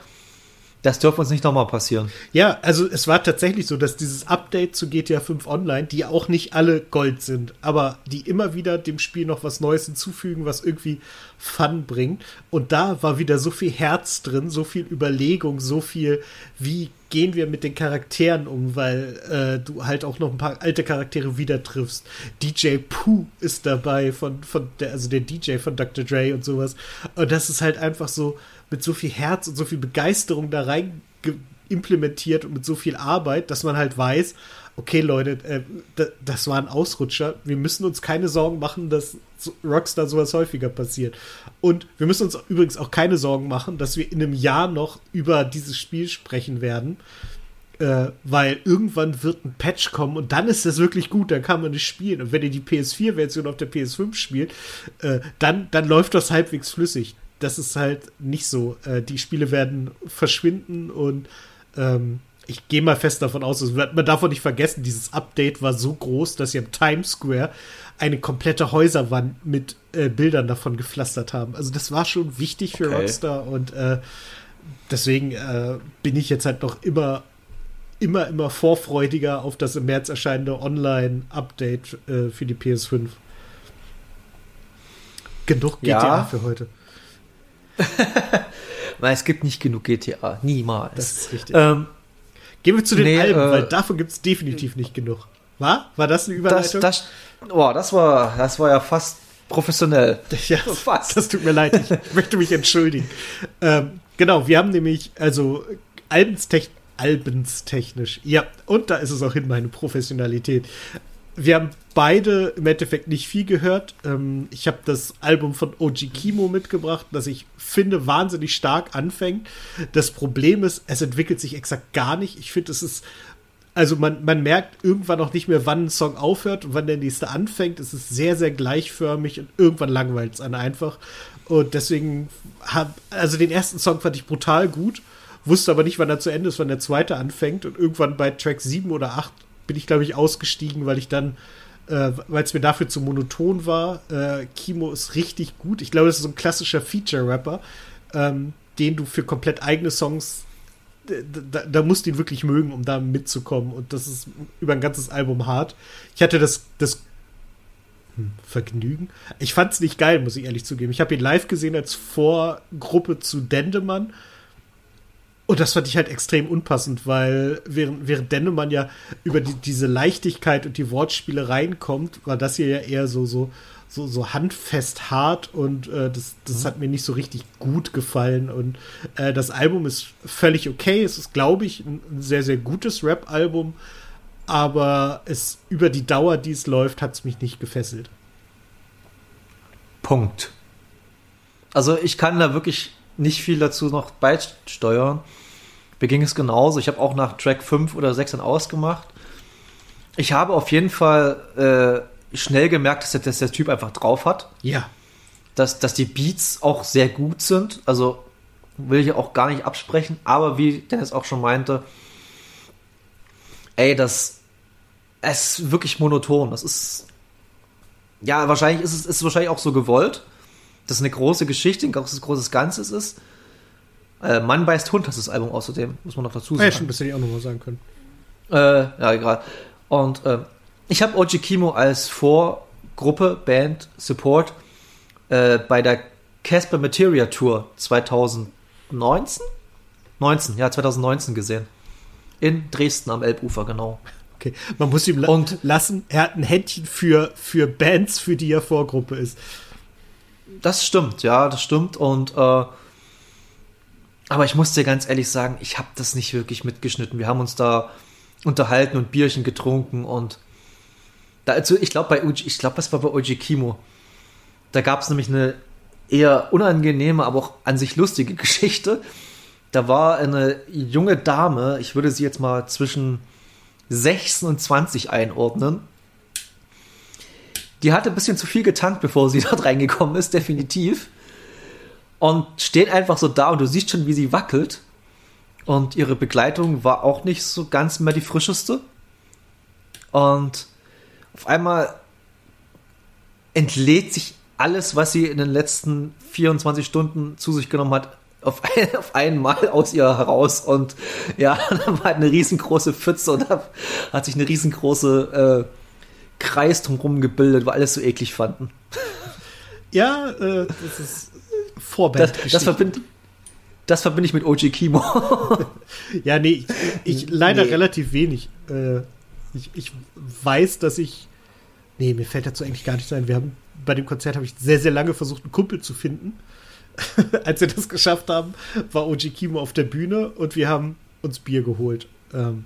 das dürfte uns nicht nochmal passieren. Ja, also es war tatsächlich so, dass dieses Update zu GTA 5 Online, die auch nicht alle Gold sind, aber die immer wieder dem Spiel noch was Neues hinzufügen, was irgendwie Fun bringt. Und da war wieder so viel Herz drin, so viel Überlegung, so viel, wie gehen wir mit den Charakteren um, weil äh, du halt auch noch ein paar alte Charaktere wieder triffst. DJ Pooh ist dabei von, von der, also der DJ von Dr. Dre und sowas. Und das ist halt einfach so mit so viel Herz und so viel Begeisterung da rein implementiert und mit so viel Arbeit, dass man halt weiß, okay Leute, äh, da, das war ein Ausrutscher. Wir müssen uns keine Sorgen machen, dass Rockstar sowas häufiger passiert. Und wir müssen uns übrigens auch keine Sorgen machen, dass wir in einem Jahr noch über dieses Spiel sprechen werden. Äh, weil irgendwann wird ein Patch kommen und dann ist das wirklich gut, dann kann man es spielen. Und wenn ihr die PS4-Version auf der PS5 spielt, äh, dann, dann läuft das halbwegs flüssig. Das ist halt nicht so. Äh, die Spiele werden verschwinden und ähm, ich gehe mal fest davon aus, man darf auch nicht vergessen, dieses Update war so groß, dass sie am Times Square eine komplette Häuserwand mit äh, Bildern davon gepflastert haben. Also das war schon wichtig für Okay. Rockstar und äh, deswegen äh, bin ich jetzt halt noch immer immer, immer vorfreudiger auf das im März erscheinende Online-Update äh, für die PS5. Genug GTA Ja. für heute. Weil es gibt nicht genug GTA, niemals. Das ist richtig. ähm, Gehen wir zu den nee, Alben, äh, weil davon gibt es definitiv nicht genug. War? War das eine das, Überleitung? das, oh, das war, das war ja fast professionell. ja, fast. das tut mir leid, ich möchte mich entschuldigen. Ähm, genau, wir haben nämlich, also albenstech albenstechnisch, ja, und da ist es auch hin, meine Professionalität. Wir haben beide im Endeffekt nicht viel gehört. Ähm, ich habe das Album von OG Kimo mitgebracht, das ich finde wahnsinnig stark anfängt. Das Problem ist, es entwickelt sich exakt gar nicht. Ich finde, es ist also man, man merkt irgendwann auch nicht mehr, wann ein Song aufhört und wann der nächste anfängt. Es ist sehr, sehr gleichförmig und irgendwann langweilt es einen einfach. Und deswegen hab, also den ersten Song fand ich brutal gut, wusste aber nicht, wann er zu Ende ist, wann der zweite anfängt. Und irgendwann bei Track 7 oder 8 bin ich, glaube ich, ausgestiegen, weil ich dann, äh, weil es mir dafür zu monoton war. Äh, Kimo ist richtig gut. Ich glaube, das ist so ein klassischer Feature-Rapper, ähm, den du für komplett eigene Songs da, da musst du ihn wirklich mögen, um da mitzukommen. Und das ist über ein ganzes Album hart. Ich hatte das, das hm, Vergnügen. Ich fand es nicht geil, muss ich ehrlich zugeben. Ich habe ihn live gesehen als Vorgruppe zu Dendemann. Und das fand ich halt extrem unpassend, weil während, während Dendemann ja über die, diese Leichtigkeit und die Wortspiele reinkommt, war das hier ja eher so, so, so, so handfest hart und äh, das, das hat mir nicht so richtig gut gefallen. Und äh, das Album ist völlig okay. Es ist, glaube ich, ein, ein sehr, sehr gutes Rap-Album, aber es über die Dauer, die es läuft, hat es mich nicht gefesselt. Punkt. Also ich kann da wirklich nicht viel dazu noch beisteuern. Mir ging es genauso. Ich habe auch nach Track 5 oder 6 dann ausgemacht. Ich habe auf jeden Fall äh, schnell gemerkt, dass der, dass der Typ einfach drauf hat. Ja. Dass, dass die Beats auch sehr gut sind. Also will ich auch gar nicht absprechen. Aber wie Dennis auch schon meinte, ey, das es ist wirklich monoton. Das ist ja wahrscheinlich ist es ist wahrscheinlich auch so gewollt, dass es eine große Geschichte, ein großes, großes Ganzes ist. Äh, Mann beißt Hund, das ist das Album außerdem, muss man noch dazu Ja, sagen. schon, das hätte ich auch nochmal sagen können. Äh, ja, egal. Und äh, ich habe Oji Kimo als Vorgruppe, Band, Support äh, bei der Casper Materia Tour 2019? 19, ja, 2019 gesehen. In Dresden am Elbufer, genau. Okay, man muss ihm la Und- lassen, er hat ein Händchen für, für Bands, für die er Vorgruppe ist. Das stimmt, ja, das stimmt. Und äh, aber ich muss dir ganz ehrlich sagen, ich habe das nicht wirklich mitgeschnitten. Wir haben uns da unterhalten und Bierchen getrunken und da, also ich glaube bei Uji, ich glaube, das war bei Oji Kimo. Da gab es nämlich eine eher unangenehme, aber auch an sich lustige Geschichte. Da war eine junge Dame, ich würde sie jetzt mal zwischen 16 und 20 einordnen. Die hatte ein bisschen zu viel getankt, bevor sie dort reingekommen ist, definitiv. Und steht einfach so da und du siehst schon, wie sie wackelt. Und ihre Begleitung war auch nicht so ganz mehr die frischeste. Und auf einmal entlädt sich alles, was sie in den letzten 24 Stunden zu sich genommen hat, auf, ein, auf einmal aus ihr heraus. Und ja, dann war halt eine riesengroße Pfütze und da hat sich eine riesengroße äh, Kreis drumherum gebildet, weil alles so eklig fanden. Ja, äh, das ist Vorband. Das, das verbinde ich mit OG Kimo. ja, nee, ich, ich leider nee. relativ wenig. Äh, ich, ich weiß, dass ich. Nee, mir fällt dazu eigentlich gar nichts ein. Wir haben bei dem Konzert habe ich sehr, sehr lange versucht, einen Kumpel zu finden. Als wir das geschafft haben, war OG Kimo auf der Bühne und wir haben uns Bier geholt. Ähm,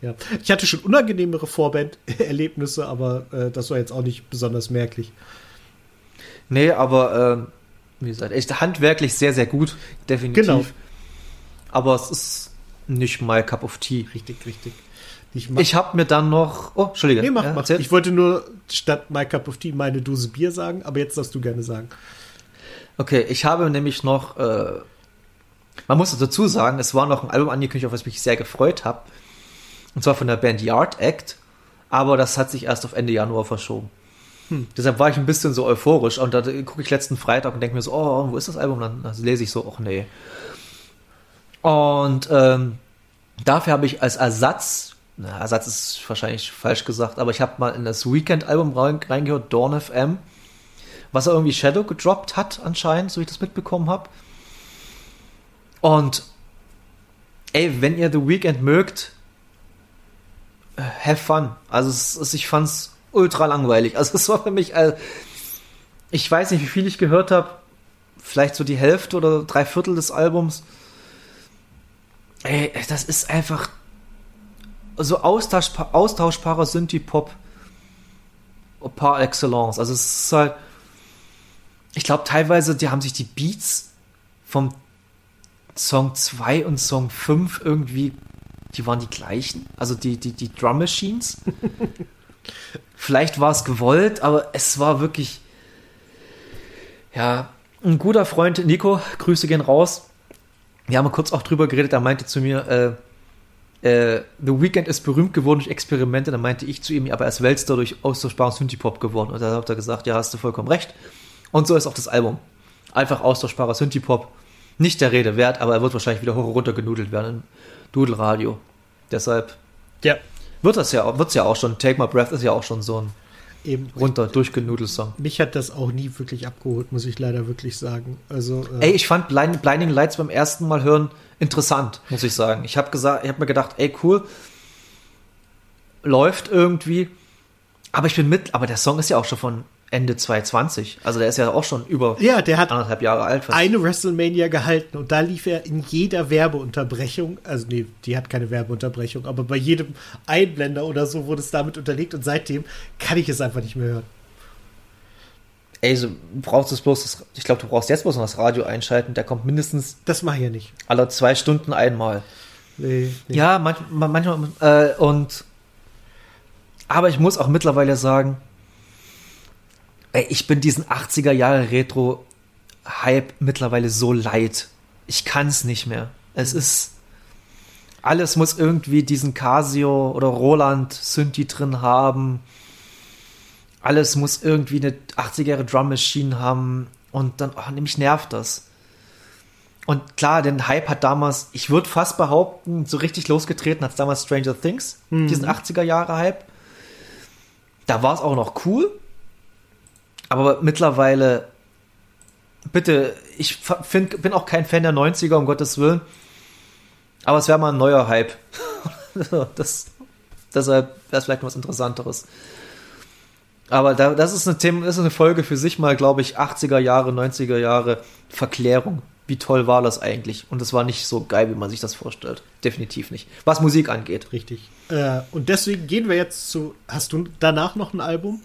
ja. Ich hatte schon unangenehmere Vorband-Erlebnisse, aber äh, das war jetzt auch nicht besonders merklich. Nee, aber äh, wie gesagt, echt handwerklich sehr, sehr gut, definitiv. Genau. Aber es ist nicht my cup of tea. Richtig, richtig. Ich, ich habe mir dann noch. Oh, Entschuldige. Nee, mach, ja, mach. Ich wollte nur statt My Cup of Tea meine Dose Bier sagen, aber jetzt darfst du gerne sagen. Okay, ich habe nämlich noch. Äh, man muss dazu sagen, es war noch ein Album angekündigt, auf das ich mich sehr gefreut habe. Und zwar von der Band Yard Act. Aber das hat sich erst auf Ende Januar verschoben. Hm. Deshalb war ich ein bisschen so euphorisch. Und da gucke ich letzten Freitag und denke mir so, oh, wo ist das Album? Dann also lese ich so, ach nee. Und ähm, dafür habe ich als Ersatz na, Ersatz ist wahrscheinlich falsch gesagt, aber ich habe mal in das Weekend-Album reingehört, Dawn FM, was er irgendwie Shadow gedroppt hat, anscheinend, so wie ich das mitbekommen habe. Und ey, wenn ihr The Weekend mögt, have fun. Also es, es, ich fand's ultra langweilig. Also es war für mich, äh, ich weiß nicht, wie viel ich gehört habe, vielleicht so die Hälfte oder drei Viertel des Albums. Ey, das ist einfach so austauschbar, austauschbarer Synthie-Pop par excellence. Also es ist halt, ich glaube teilweise, die haben sich die Beats vom Song 2 und Song 5 irgendwie, die waren die gleichen. Also die, die, die Drum Machines. Vielleicht war es gewollt, aber es war wirklich, ja, ein guter Freund, Nico, Grüße gehen raus. Wir haben kurz auch drüber geredet, er meinte zu mir, äh, äh, The Weeknd ist berühmt geworden durch Experimente. Dann meinte ich zu ihm, aber er ist Weltstar durch austauschbaren Synthie-Pop geworden. Und da hat er gesagt, ja, hast du vollkommen recht. Und so ist auch das Album. Einfach austauschbarer Synthie-Pop. Nicht der Rede wert, aber er wird wahrscheinlich wieder hoch und runter genudelt werden im Doodle-Radio. Deshalb ja. wird das ja, wird's ja auch schon. Take My Breath ist ja auch schon so ein eben runter durchgenudelt Song. Mich hat das auch nie wirklich abgeholt, muss ich leider wirklich sagen. Also äh ey, ich fand Blind, Blinding Lights beim ersten Mal hören interessant, muss ich sagen. Ich habe gesagt, ich habe mir gedacht, ey cool, läuft irgendwie, aber ich bin mit, aber der Song ist ja auch schon von Ende 2020. Also der ist ja auch schon über ja, der hat anderthalb Jahre alt. Fast. Eine WrestleMania gehalten und da lief er in jeder Werbeunterbrechung, also nee, die hat keine Werbeunterbrechung, aber bei jedem Einblender oder so wurde es damit unterlegt und seitdem kann ich es einfach nicht mehr hören. Ey, so brauchst du bloß das, ich glaube, du brauchst jetzt bloß noch das Radio einschalten, der kommt mindestens. Das mache ich ja nicht. Alle zwei Stunden einmal. Nee, nee. Ja, manch, manchmal, äh, und aber ich muss auch mittlerweile sagen, Ey, ich bin diesen 80er Jahre Retro Hype mittlerweile so leid. Ich kann es nicht mehr. Es ist alles muss irgendwie diesen Casio oder Roland Synthi drin haben. Alles muss irgendwie eine 80er Jahre Drum Machine haben und dann oh, nämlich nervt das. Und klar, den Hype hat damals, ich würde fast behaupten, so richtig losgetreten hat damals Stranger Things, mhm. diesen 80er Jahre Hype. Da war es auch noch cool, aber mittlerweile, bitte, ich find, bin auch kein Fan der 90er, um Gottes Willen. Aber es wäre mal ein neuer Hype. das, deshalb wäre es vielleicht was Interessanteres. Aber da, das ist eine Thema, das ist eine Folge für sich mal, glaube ich, 80er Jahre, 90er Jahre Verklärung. Wie toll war das eigentlich? Und es war nicht so geil, wie man sich das vorstellt. Definitiv nicht. Was Musik angeht. Richtig. Äh, und deswegen gehen wir jetzt zu. Hast du danach noch ein Album?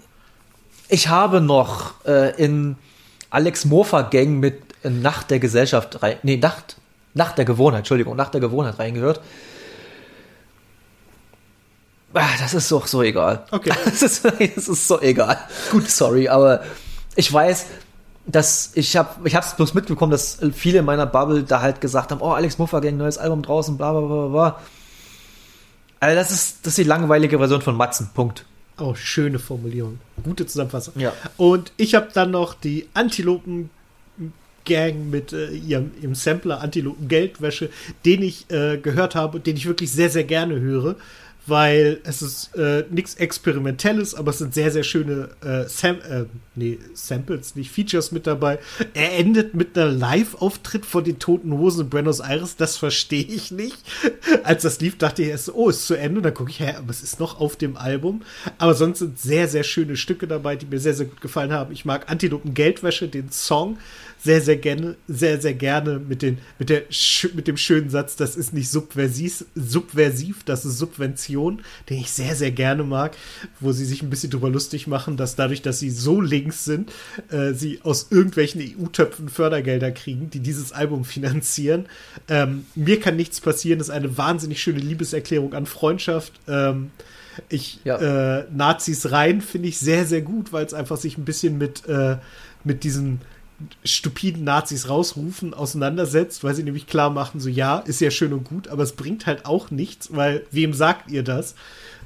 Ich habe noch äh, in Alex Mofa Gang mit Nacht der Gesellschaft rein, nee, Nacht, Nacht der Gewohnheit, Entschuldigung, Nacht der Gewohnheit reingehört. Ah, Das ist doch so egal. Okay. Das ist, das ist so egal. Gut, sorry, aber ich weiß, dass ich habe ich hab's bloß mitbekommen, dass viele in meiner Bubble da halt gesagt haben, oh, Alex Muffergang, neues Album draußen, bla bla bla bla. Also das ist, das ist die langweilige Version von Matzen. Punkt. Oh, schöne Formulierung. Gute Zusammenfassung. Ja. Und ich habe dann noch die Antilopen Gang mit äh, ihrem, ihrem Sampler Antilopen Geldwäsche, den ich äh, gehört habe und den ich wirklich sehr, sehr gerne höre, weil es ist äh, nichts Experimentelles, aber es sind sehr, sehr schöne äh, Sam äh, nee, Samples, nicht Features mit dabei. Er endet mit einer Live-Auftritt von den Toten Hosen in Buenos Aires, das verstehe ich nicht. Als das lief, dachte ich erst, oh, ist zu Ende. Und dann gucke ich, hä, aber es ist noch auf dem Album. Aber sonst sind sehr, sehr schöne Stücke dabei, die mir sehr, sehr gut gefallen haben. Ich mag Antilopen Geldwäsche, den Song sehr, sehr gerne, sehr, sehr gerne mit, den, mit, der, mit dem schönen Satz, das ist nicht subversiv, subversiv, das ist Subvention, den ich sehr, sehr gerne mag, wo sie sich ein bisschen drüber lustig machen, dass dadurch, dass sie so links sind, äh, sie aus irgendwelchen EU-Töpfen Fördergelder kriegen, die dieses Album finanzieren. Ähm, mir kann nichts passieren, das ist eine wahnsinnig schöne Liebeserklärung an Freundschaft. Ähm, ich, Ja. äh, Nazis rein finde ich sehr, sehr gut, weil es einfach sich ein bisschen mit, äh, mit diesen stupiden Nazis rausrufen auseinandersetzt, weil sie nämlich klar machen, so ja, ist ja schön und gut, aber es bringt halt auch nichts, weil wem sagt ihr das?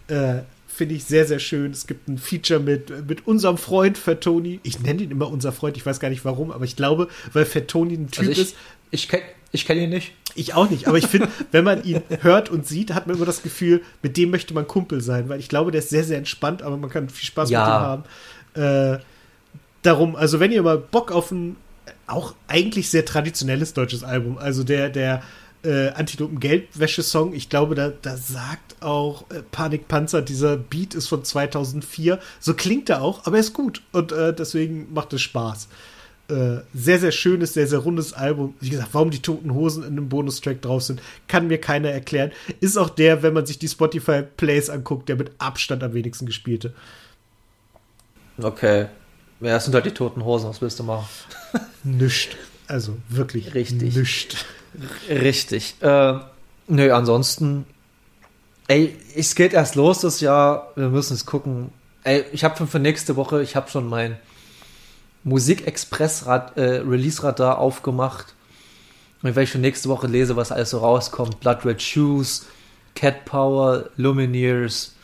Äh, Finde ich sehr, sehr schön. Es gibt ein Feature mit, mit unserem Freund Fettoni. Ich nenne ihn immer unser Freund, ich weiß gar nicht warum, aber ich glaube, weil Fettoni ein Typ Also ich, ist, ich kenne ich kenn ihn nicht. ich auch nicht, aber ich finde, wenn man ihn hört und sieht, hat man immer das Gefühl, mit dem möchte man Kumpel sein, weil ich glaube, der ist sehr, sehr entspannt, aber man kann viel Spaß Ja. mit ihm haben. Äh, darum, also wenn ihr mal Bock auf ein auch eigentlich sehr traditionelles deutsches Album, also der, der äh, Antilopen Geldwäsche-Song, ich glaube, da, da sagt auch äh, Panikpanzer, dieser Beat ist von 2004, so klingt er auch, aber er ist gut und äh, deswegen macht es Spaß. Äh, sehr, sehr schönes, sehr, sehr rundes Album. Wie gesagt, warum die Toten Hosen in einem Bonustrack drauf sind, kann mir keiner erklären. Ist auch der, wenn man sich die Spotify-Plays anguckt, der mit Abstand am wenigsten gespielte. Okay. Ja, das sind halt die toten Hosen, was willst du machen? Nischt. Also wirklich Richtig. nischt. Richtig. Äh, nö, ansonsten. Ey, es geht erst los das Jahr. Wir müssen es gucken. Ey, ich habe schon für nächste Woche, ich habe schon mein Musikexpress-Rad, äh, aufgemacht. Und wenn ich schon nächste Woche lese, was alles so rauskommt: Blood Red Shoes, Cat Power, Lumineers,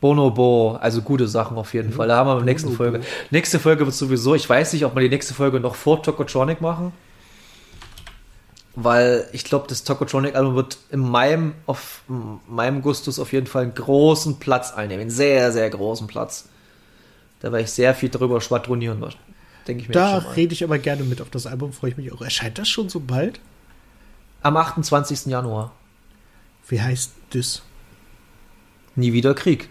Bonobo, also gute Sachen auf jeden Fall. Da haben wir in der nächsten. Folge. Nächste Folge wird sowieso, ich weiß nicht, ob wir die nächste Folge noch vor Tokotronic machen. Weil ich glaube, das Tokotronic-Album wird in meinem, auf in meinem Gustus auf jeden Fall einen großen Platz einnehmen. Einen sehr, sehr großen Platz. Da werde ich sehr viel drüber schwadronieren, denke ich mir Da rede ich aber gerne mit. Auf das Album freue ich mich auch. Erscheint das schon so bald? Am 28. Januar. Wie heißt das? Nie wieder Krieg.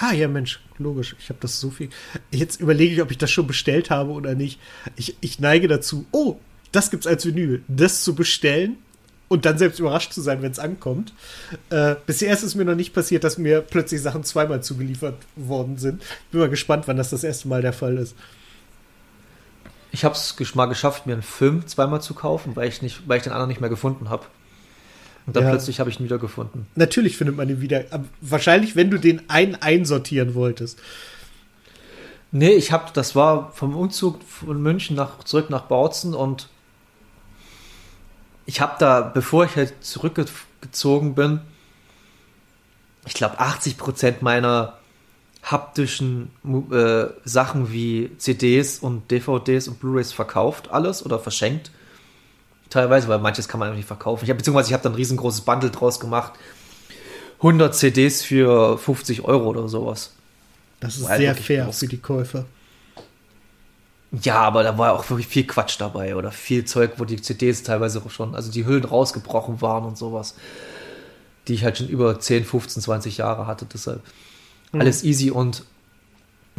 Ah ja, Mensch, logisch. Ich habe das so viel. Jetzt überlege ich, ob ich das schon bestellt habe oder nicht. Ich, ich neige dazu, oh, das gibt's als Vinyl, das zu bestellen und dann selbst überrascht zu sein, wenn es ankommt. Äh, bisher ist es mir noch nicht passiert, dass mir plötzlich Sachen zweimal zugeliefert worden sind. Bin mal gespannt, wann das das erste Mal der Fall ist. Ich habe es mal geschafft, mir einen Film zweimal zu kaufen, weil ich, nicht, weil ich den anderen nicht mehr gefunden habe. Und dann Ja. plötzlich habe ich ihn wieder gefunden. Natürlich findet man ihn wieder. Wahrscheinlich, wenn du den einen einsortieren wolltest. Nee, ich habe, das war vom Umzug von München nach, zurück nach Bautzen und ich habe da, bevor ich halt zurückgezogen bin, ich glaube 80 Prozent meiner haptischen äh, Sachen wie CDs und DVDs und Blu-rays verkauft, alles oder verschenkt. Teilweise, weil manches kann man einfach nicht verkaufen. Ich hab, beziehungsweise ich habe dann ein riesengroßes Bundle draus gemacht. 100 CDs für 50 Euro oder sowas. Das ist Weil sehr fair groß. für die Käufer. Ja, aber da war auch wirklich viel Quatsch dabei oder viel Zeug, wo die CDs teilweise schon, also die Hüllen rausgebrochen waren und sowas, die ich halt schon über 10, 15, 20 Jahre hatte, deshalb alles easy und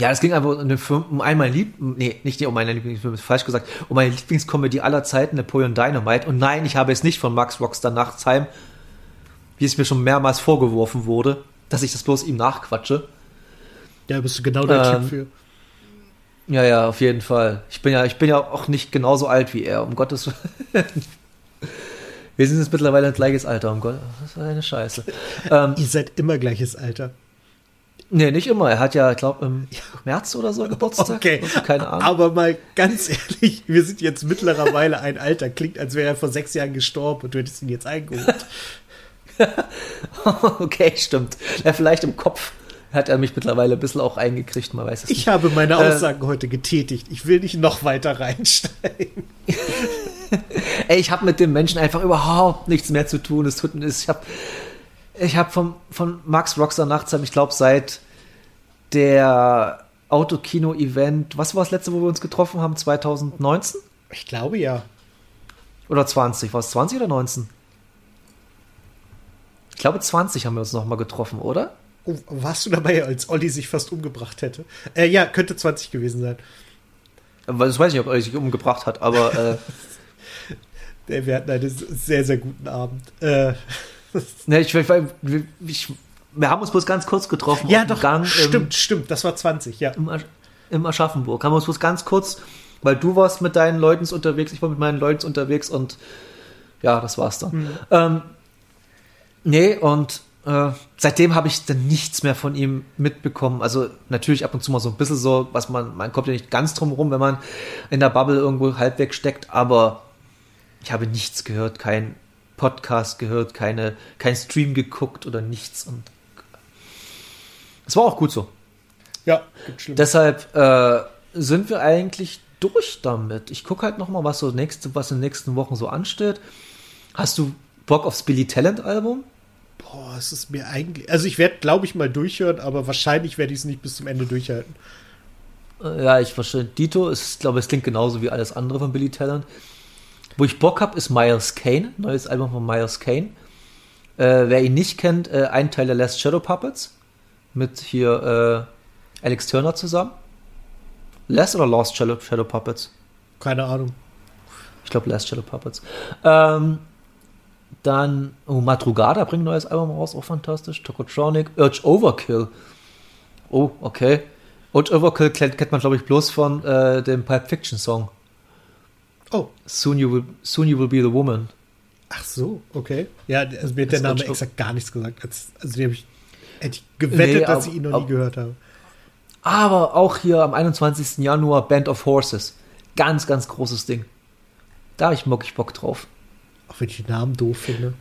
ja, es ging einfach um, eine Film, um einmal lieb, nee, nicht um meine Lieblingsfilme, falsch gesagt, um meine Lieblingskomödie aller Zeiten, Napoleon Dynamite. Und nein, ich habe es nicht von Max Rockstar Nachtsheim, wie es mir schon mehrmals vorgeworfen wurde, dass ich das bloß ihm nachquatsche. Da bist du genau der Ähm, Typ für. Ja, ja, auf jeden Fall. Ich bin ja, ich bin ja auch nicht genauso alt wie er, um Gottes Willen. Wir sind jetzt mittlerweile ein gleiches Alter, um Gott. Das ist eine Scheiße. Ähm, Ihr seid immer gleiches Alter. Nee, nicht immer. Er hat ja, ich glaube, im März oder so Geburtstag. Okay, Also keine Ahnung. aber mal ganz ehrlich, wir sind jetzt mittlerweile ein Alter. Klingt, als wäre er vor sechs Jahren gestorben und du hättest ihn jetzt eingeholt. okay, stimmt. Ja, vielleicht im Kopf hat er mich mittlerweile ein bisschen auch eingekriegt, man weiß es Ich nicht. habe meine Äh, Aussagen heute getätigt. Ich will nicht noch weiter reinsteigen. Ey, ich habe mit dem Menschen einfach überhaupt nichts mehr zu tun. Es tut mir, ich habe ich hab vom, von Max Rockstar Nachtsheim, ich glaube, seit der Autokino-Event, was war das letzte, wo wir uns getroffen haben? 2019? Ich glaube ja. Oder 20? War es 20 oder 19? Ich glaube, 20 haben wir uns nochmal getroffen, oder? Oh, warst du dabei, als Olli sich fast umgebracht hätte? Äh, ja, könnte 20 gewesen sein. Weil das weiß ich nicht, ob er sich umgebracht hat, aber Äh, Wir hatten einen sehr, sehr guten Abend. Äh, ne, ich, ich, ich, wir haben uns bloß ganz kurz getroffen. ja, doch, Gang im- stimmt, stimmt. Das war 20, ja. im, Asch im Aschaffenburg. Haben wir uns bloß ganz kurz, weil du warst mit deinen Leuten unterwegs, ich war mit meinen Leuten unterwegs und ja, das war's dann. Ähm, nee, und äh, seitdem habe ich dann nichts mehr von ihm mitbekommen. Also natürlich ab und zu mal so ein bisschen so, was man, man kommt ja nicht ganz drum rum, wenn man in der Bubble irgendwo halbwegs steckt, aber ich habe nichts gehört, kein Podcast gehört, keine, kein Stream geguckt oder nichts und es war auch gut so. Ja, gibt schlimm. Deshalb äh, sind wir eigentlich durch damit. Ich gucke halt noch mal, was so nächste, was in den nächsten Wochen so ansteht. Hast du Bock aufs Billy Talent Album? Boah, es ist mir eigentlich. Also, ich werde, glaube ich, mal durchhören, aber wahrscheinlich werde ich es nicht bis zum Ende durchhalten. Äh, Ja, ich verstehe. Dito ist, glaube es klingt genauso wie alles andere von Billy Talent. Wo ich Bock habe, ist Miles Kane, neues Album von Miles Kane. Äh, wer ihn nicht kennt, äh, ein Teil der Last Shadow Puppets mit hier äh, Alex Turner zusammen. Last oder Lost Shadow, Shadow Puppets? Keine Ahnung. Ich glaube, Last Shadow Puppets. Ähm, dann, oh, Madrugada bringt ein neues Album raus, auch fantastisch. Tokotronic, Urge Overkill. Oh, okay. Urge Overkill kennt, man, glaube ich, bloß von äh, dem Pulp Fiction Song. Oh, Soon you, will, soon you will be the woman. ach so, okay. Ja, also mir hat der Name exakt gar nichts gesagt. Als, also, den habe ich. Hätte ich gewettet, Nee, dass ich ihn noch aber- nie gehört habe. Aber auch hier am 21. Januar Band of Horses. Ganz, ganz großes Ding. Da habe ich mockig Bock drauf. Auch wenn ich den Namen doof finde.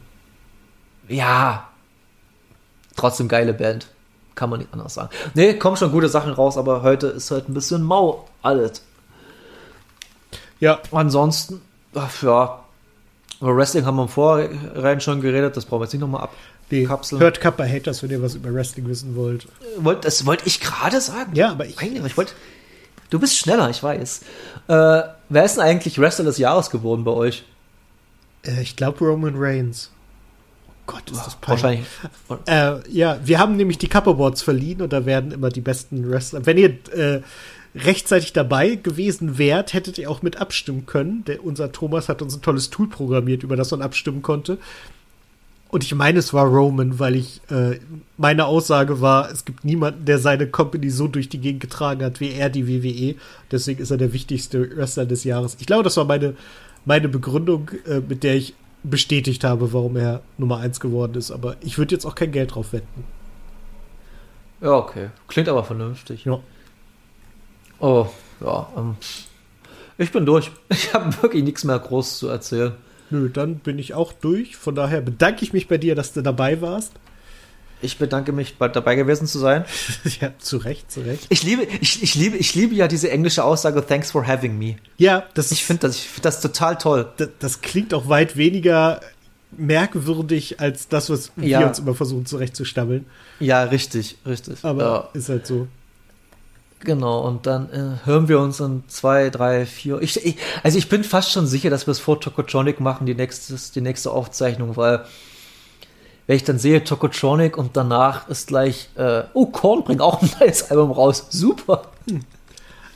Ja. Trotzdem geile Band. Kann man nicht anders sagen. Nee, kommen schon gute Sachen raus, aber heute ist halt ein bisschen mau alles. Ja, Ansonsten, ach, ja. Über Wrestling haben wir im Vorrein schon geredet, das brauchen wir jetzt nicht nochmal. Kapseln. hört Kappa Haters, wenn ihr was über Wrestling wissen wollt. Wollt, das wollte ich gerade sagen. Ja, aber ich. Eigentlich, ich wollte. Du bist schneller, ich weiß. Äh, wer ist denn eigentlich Wrestler des Jahres geworden bei euch? Äh, ich glaube Roman Reigns. Oh Gott, ist das peinlich. Wahrscheinlich. Äh, ja, wir haben nämlich die Cup Awards verliehen und da werden immer die besten Wrestler. Wenn ihr äh, rechtzeitig dabei gewesen wärt, hättet ihr auch mit abstimmen können. Der, unser Thomas hat uns ein tolles Tool programmiert, über das man abstimmen konnte. Und ich meine, es war Roman, weil ich äh, meine Aussage war, es gibt niemanden, der seine Company so durch die Gegend getragen hat wie er die WWE. Deswegen ist er der wichtigste Wrestler des Jahres. Ich glaube, das war meine meine Begründung, äh, mit der ich bestätigt habe, warum er Nummer 1 geworden ist. Aber ich würde jetzt auch kein Geld drauf wetten. Ja, okay. Klingt aber vernünftig. Ja. Oh, ja. Ähm, ich bin durch. Ich habe wirklich nichts mehr groß zu erzählen. Nö, dann bin ich auch durch. Von daher bedanke ich mich bei dir, dass du dabei warst. Ich bedanke mich, bald dabei gewesen zu sein. ja, zu Recht, zu Recht. Ich liebe, ich, ich liebe, ich liebe ja diese englische Aussage, thanks for having me. Ja, das, Ich finde das, ich find das total toll. das, das klingt auch weit weniger merkwürdig als das, was wir Ja. uns immer versuchen zurechtzustammeln. Ja, richtig, richtig. Aber ja, ist halt so. Genau, und dann äh, hören wir uns in zwei, drei, vier. Ich, ich, also ich bin fast schon sicher, dass wir es vor Tokotronic machen, die nächste, die nächste Aufzeichnung, weil wenn ich dann sehe Tokotronic und danach ist gleich, äh, oh, Korn bringt auch ein neues Album raus. Super.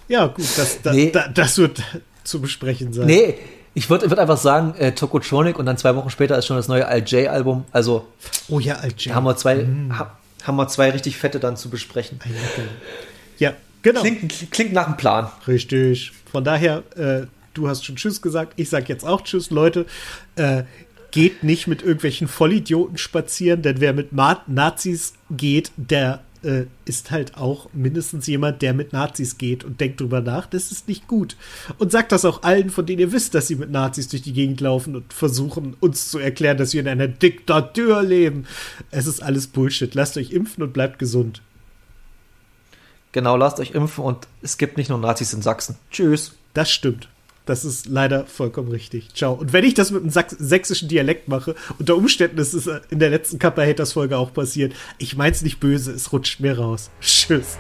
Ja, gut, das, da, Nee. da, das wird zu besprechen sein. Nee, ich würde würd einfach sagen, äh, Tokotronic und dann zwei Wochen später ist schon das neue Al-J-Album. Also Oh ja, Al-J. haben wir zwei, ha, haben wir zwei richtig fette dann zu besprechen. Ja, genau. Klingt, klingt nach einem Plan. Richtig. Von daher, äh, du hast schon Tschüss gesagt. Ich sag jetzt auch Tschüss, Leute. Äh, geht nicht mit irgendwelchen Vollidioten spazieren, denn wer mit Ma Nazis geht, der äh, ist halt auch mindestens jemand, der mit Nazis geht und denkt drüber nach, das ist nicht gut. Und sagt das auch allen, von denen ihr wisst, dass sie mit Nazis durch die Gegend laufen und versuchen, uns zu erklären, dass wir in einer Diktatur leben. Es ist alles Bullshit. Lasst euch impfen und bleibt gesund. Genau, lasst euch impfen und es gibt nicht nur Nazis in Sachsen. Tschüss. Das stimmt. Das ist leider vollkommen richtig. Ciao. Und wenn ich das mit einem sächsischen Dialekt mache, unter Umständen ist es in der letzten Kappa Haters Folge auch passiert. Ich mein's nicht böse, es rutscht mir raus. Tschüss.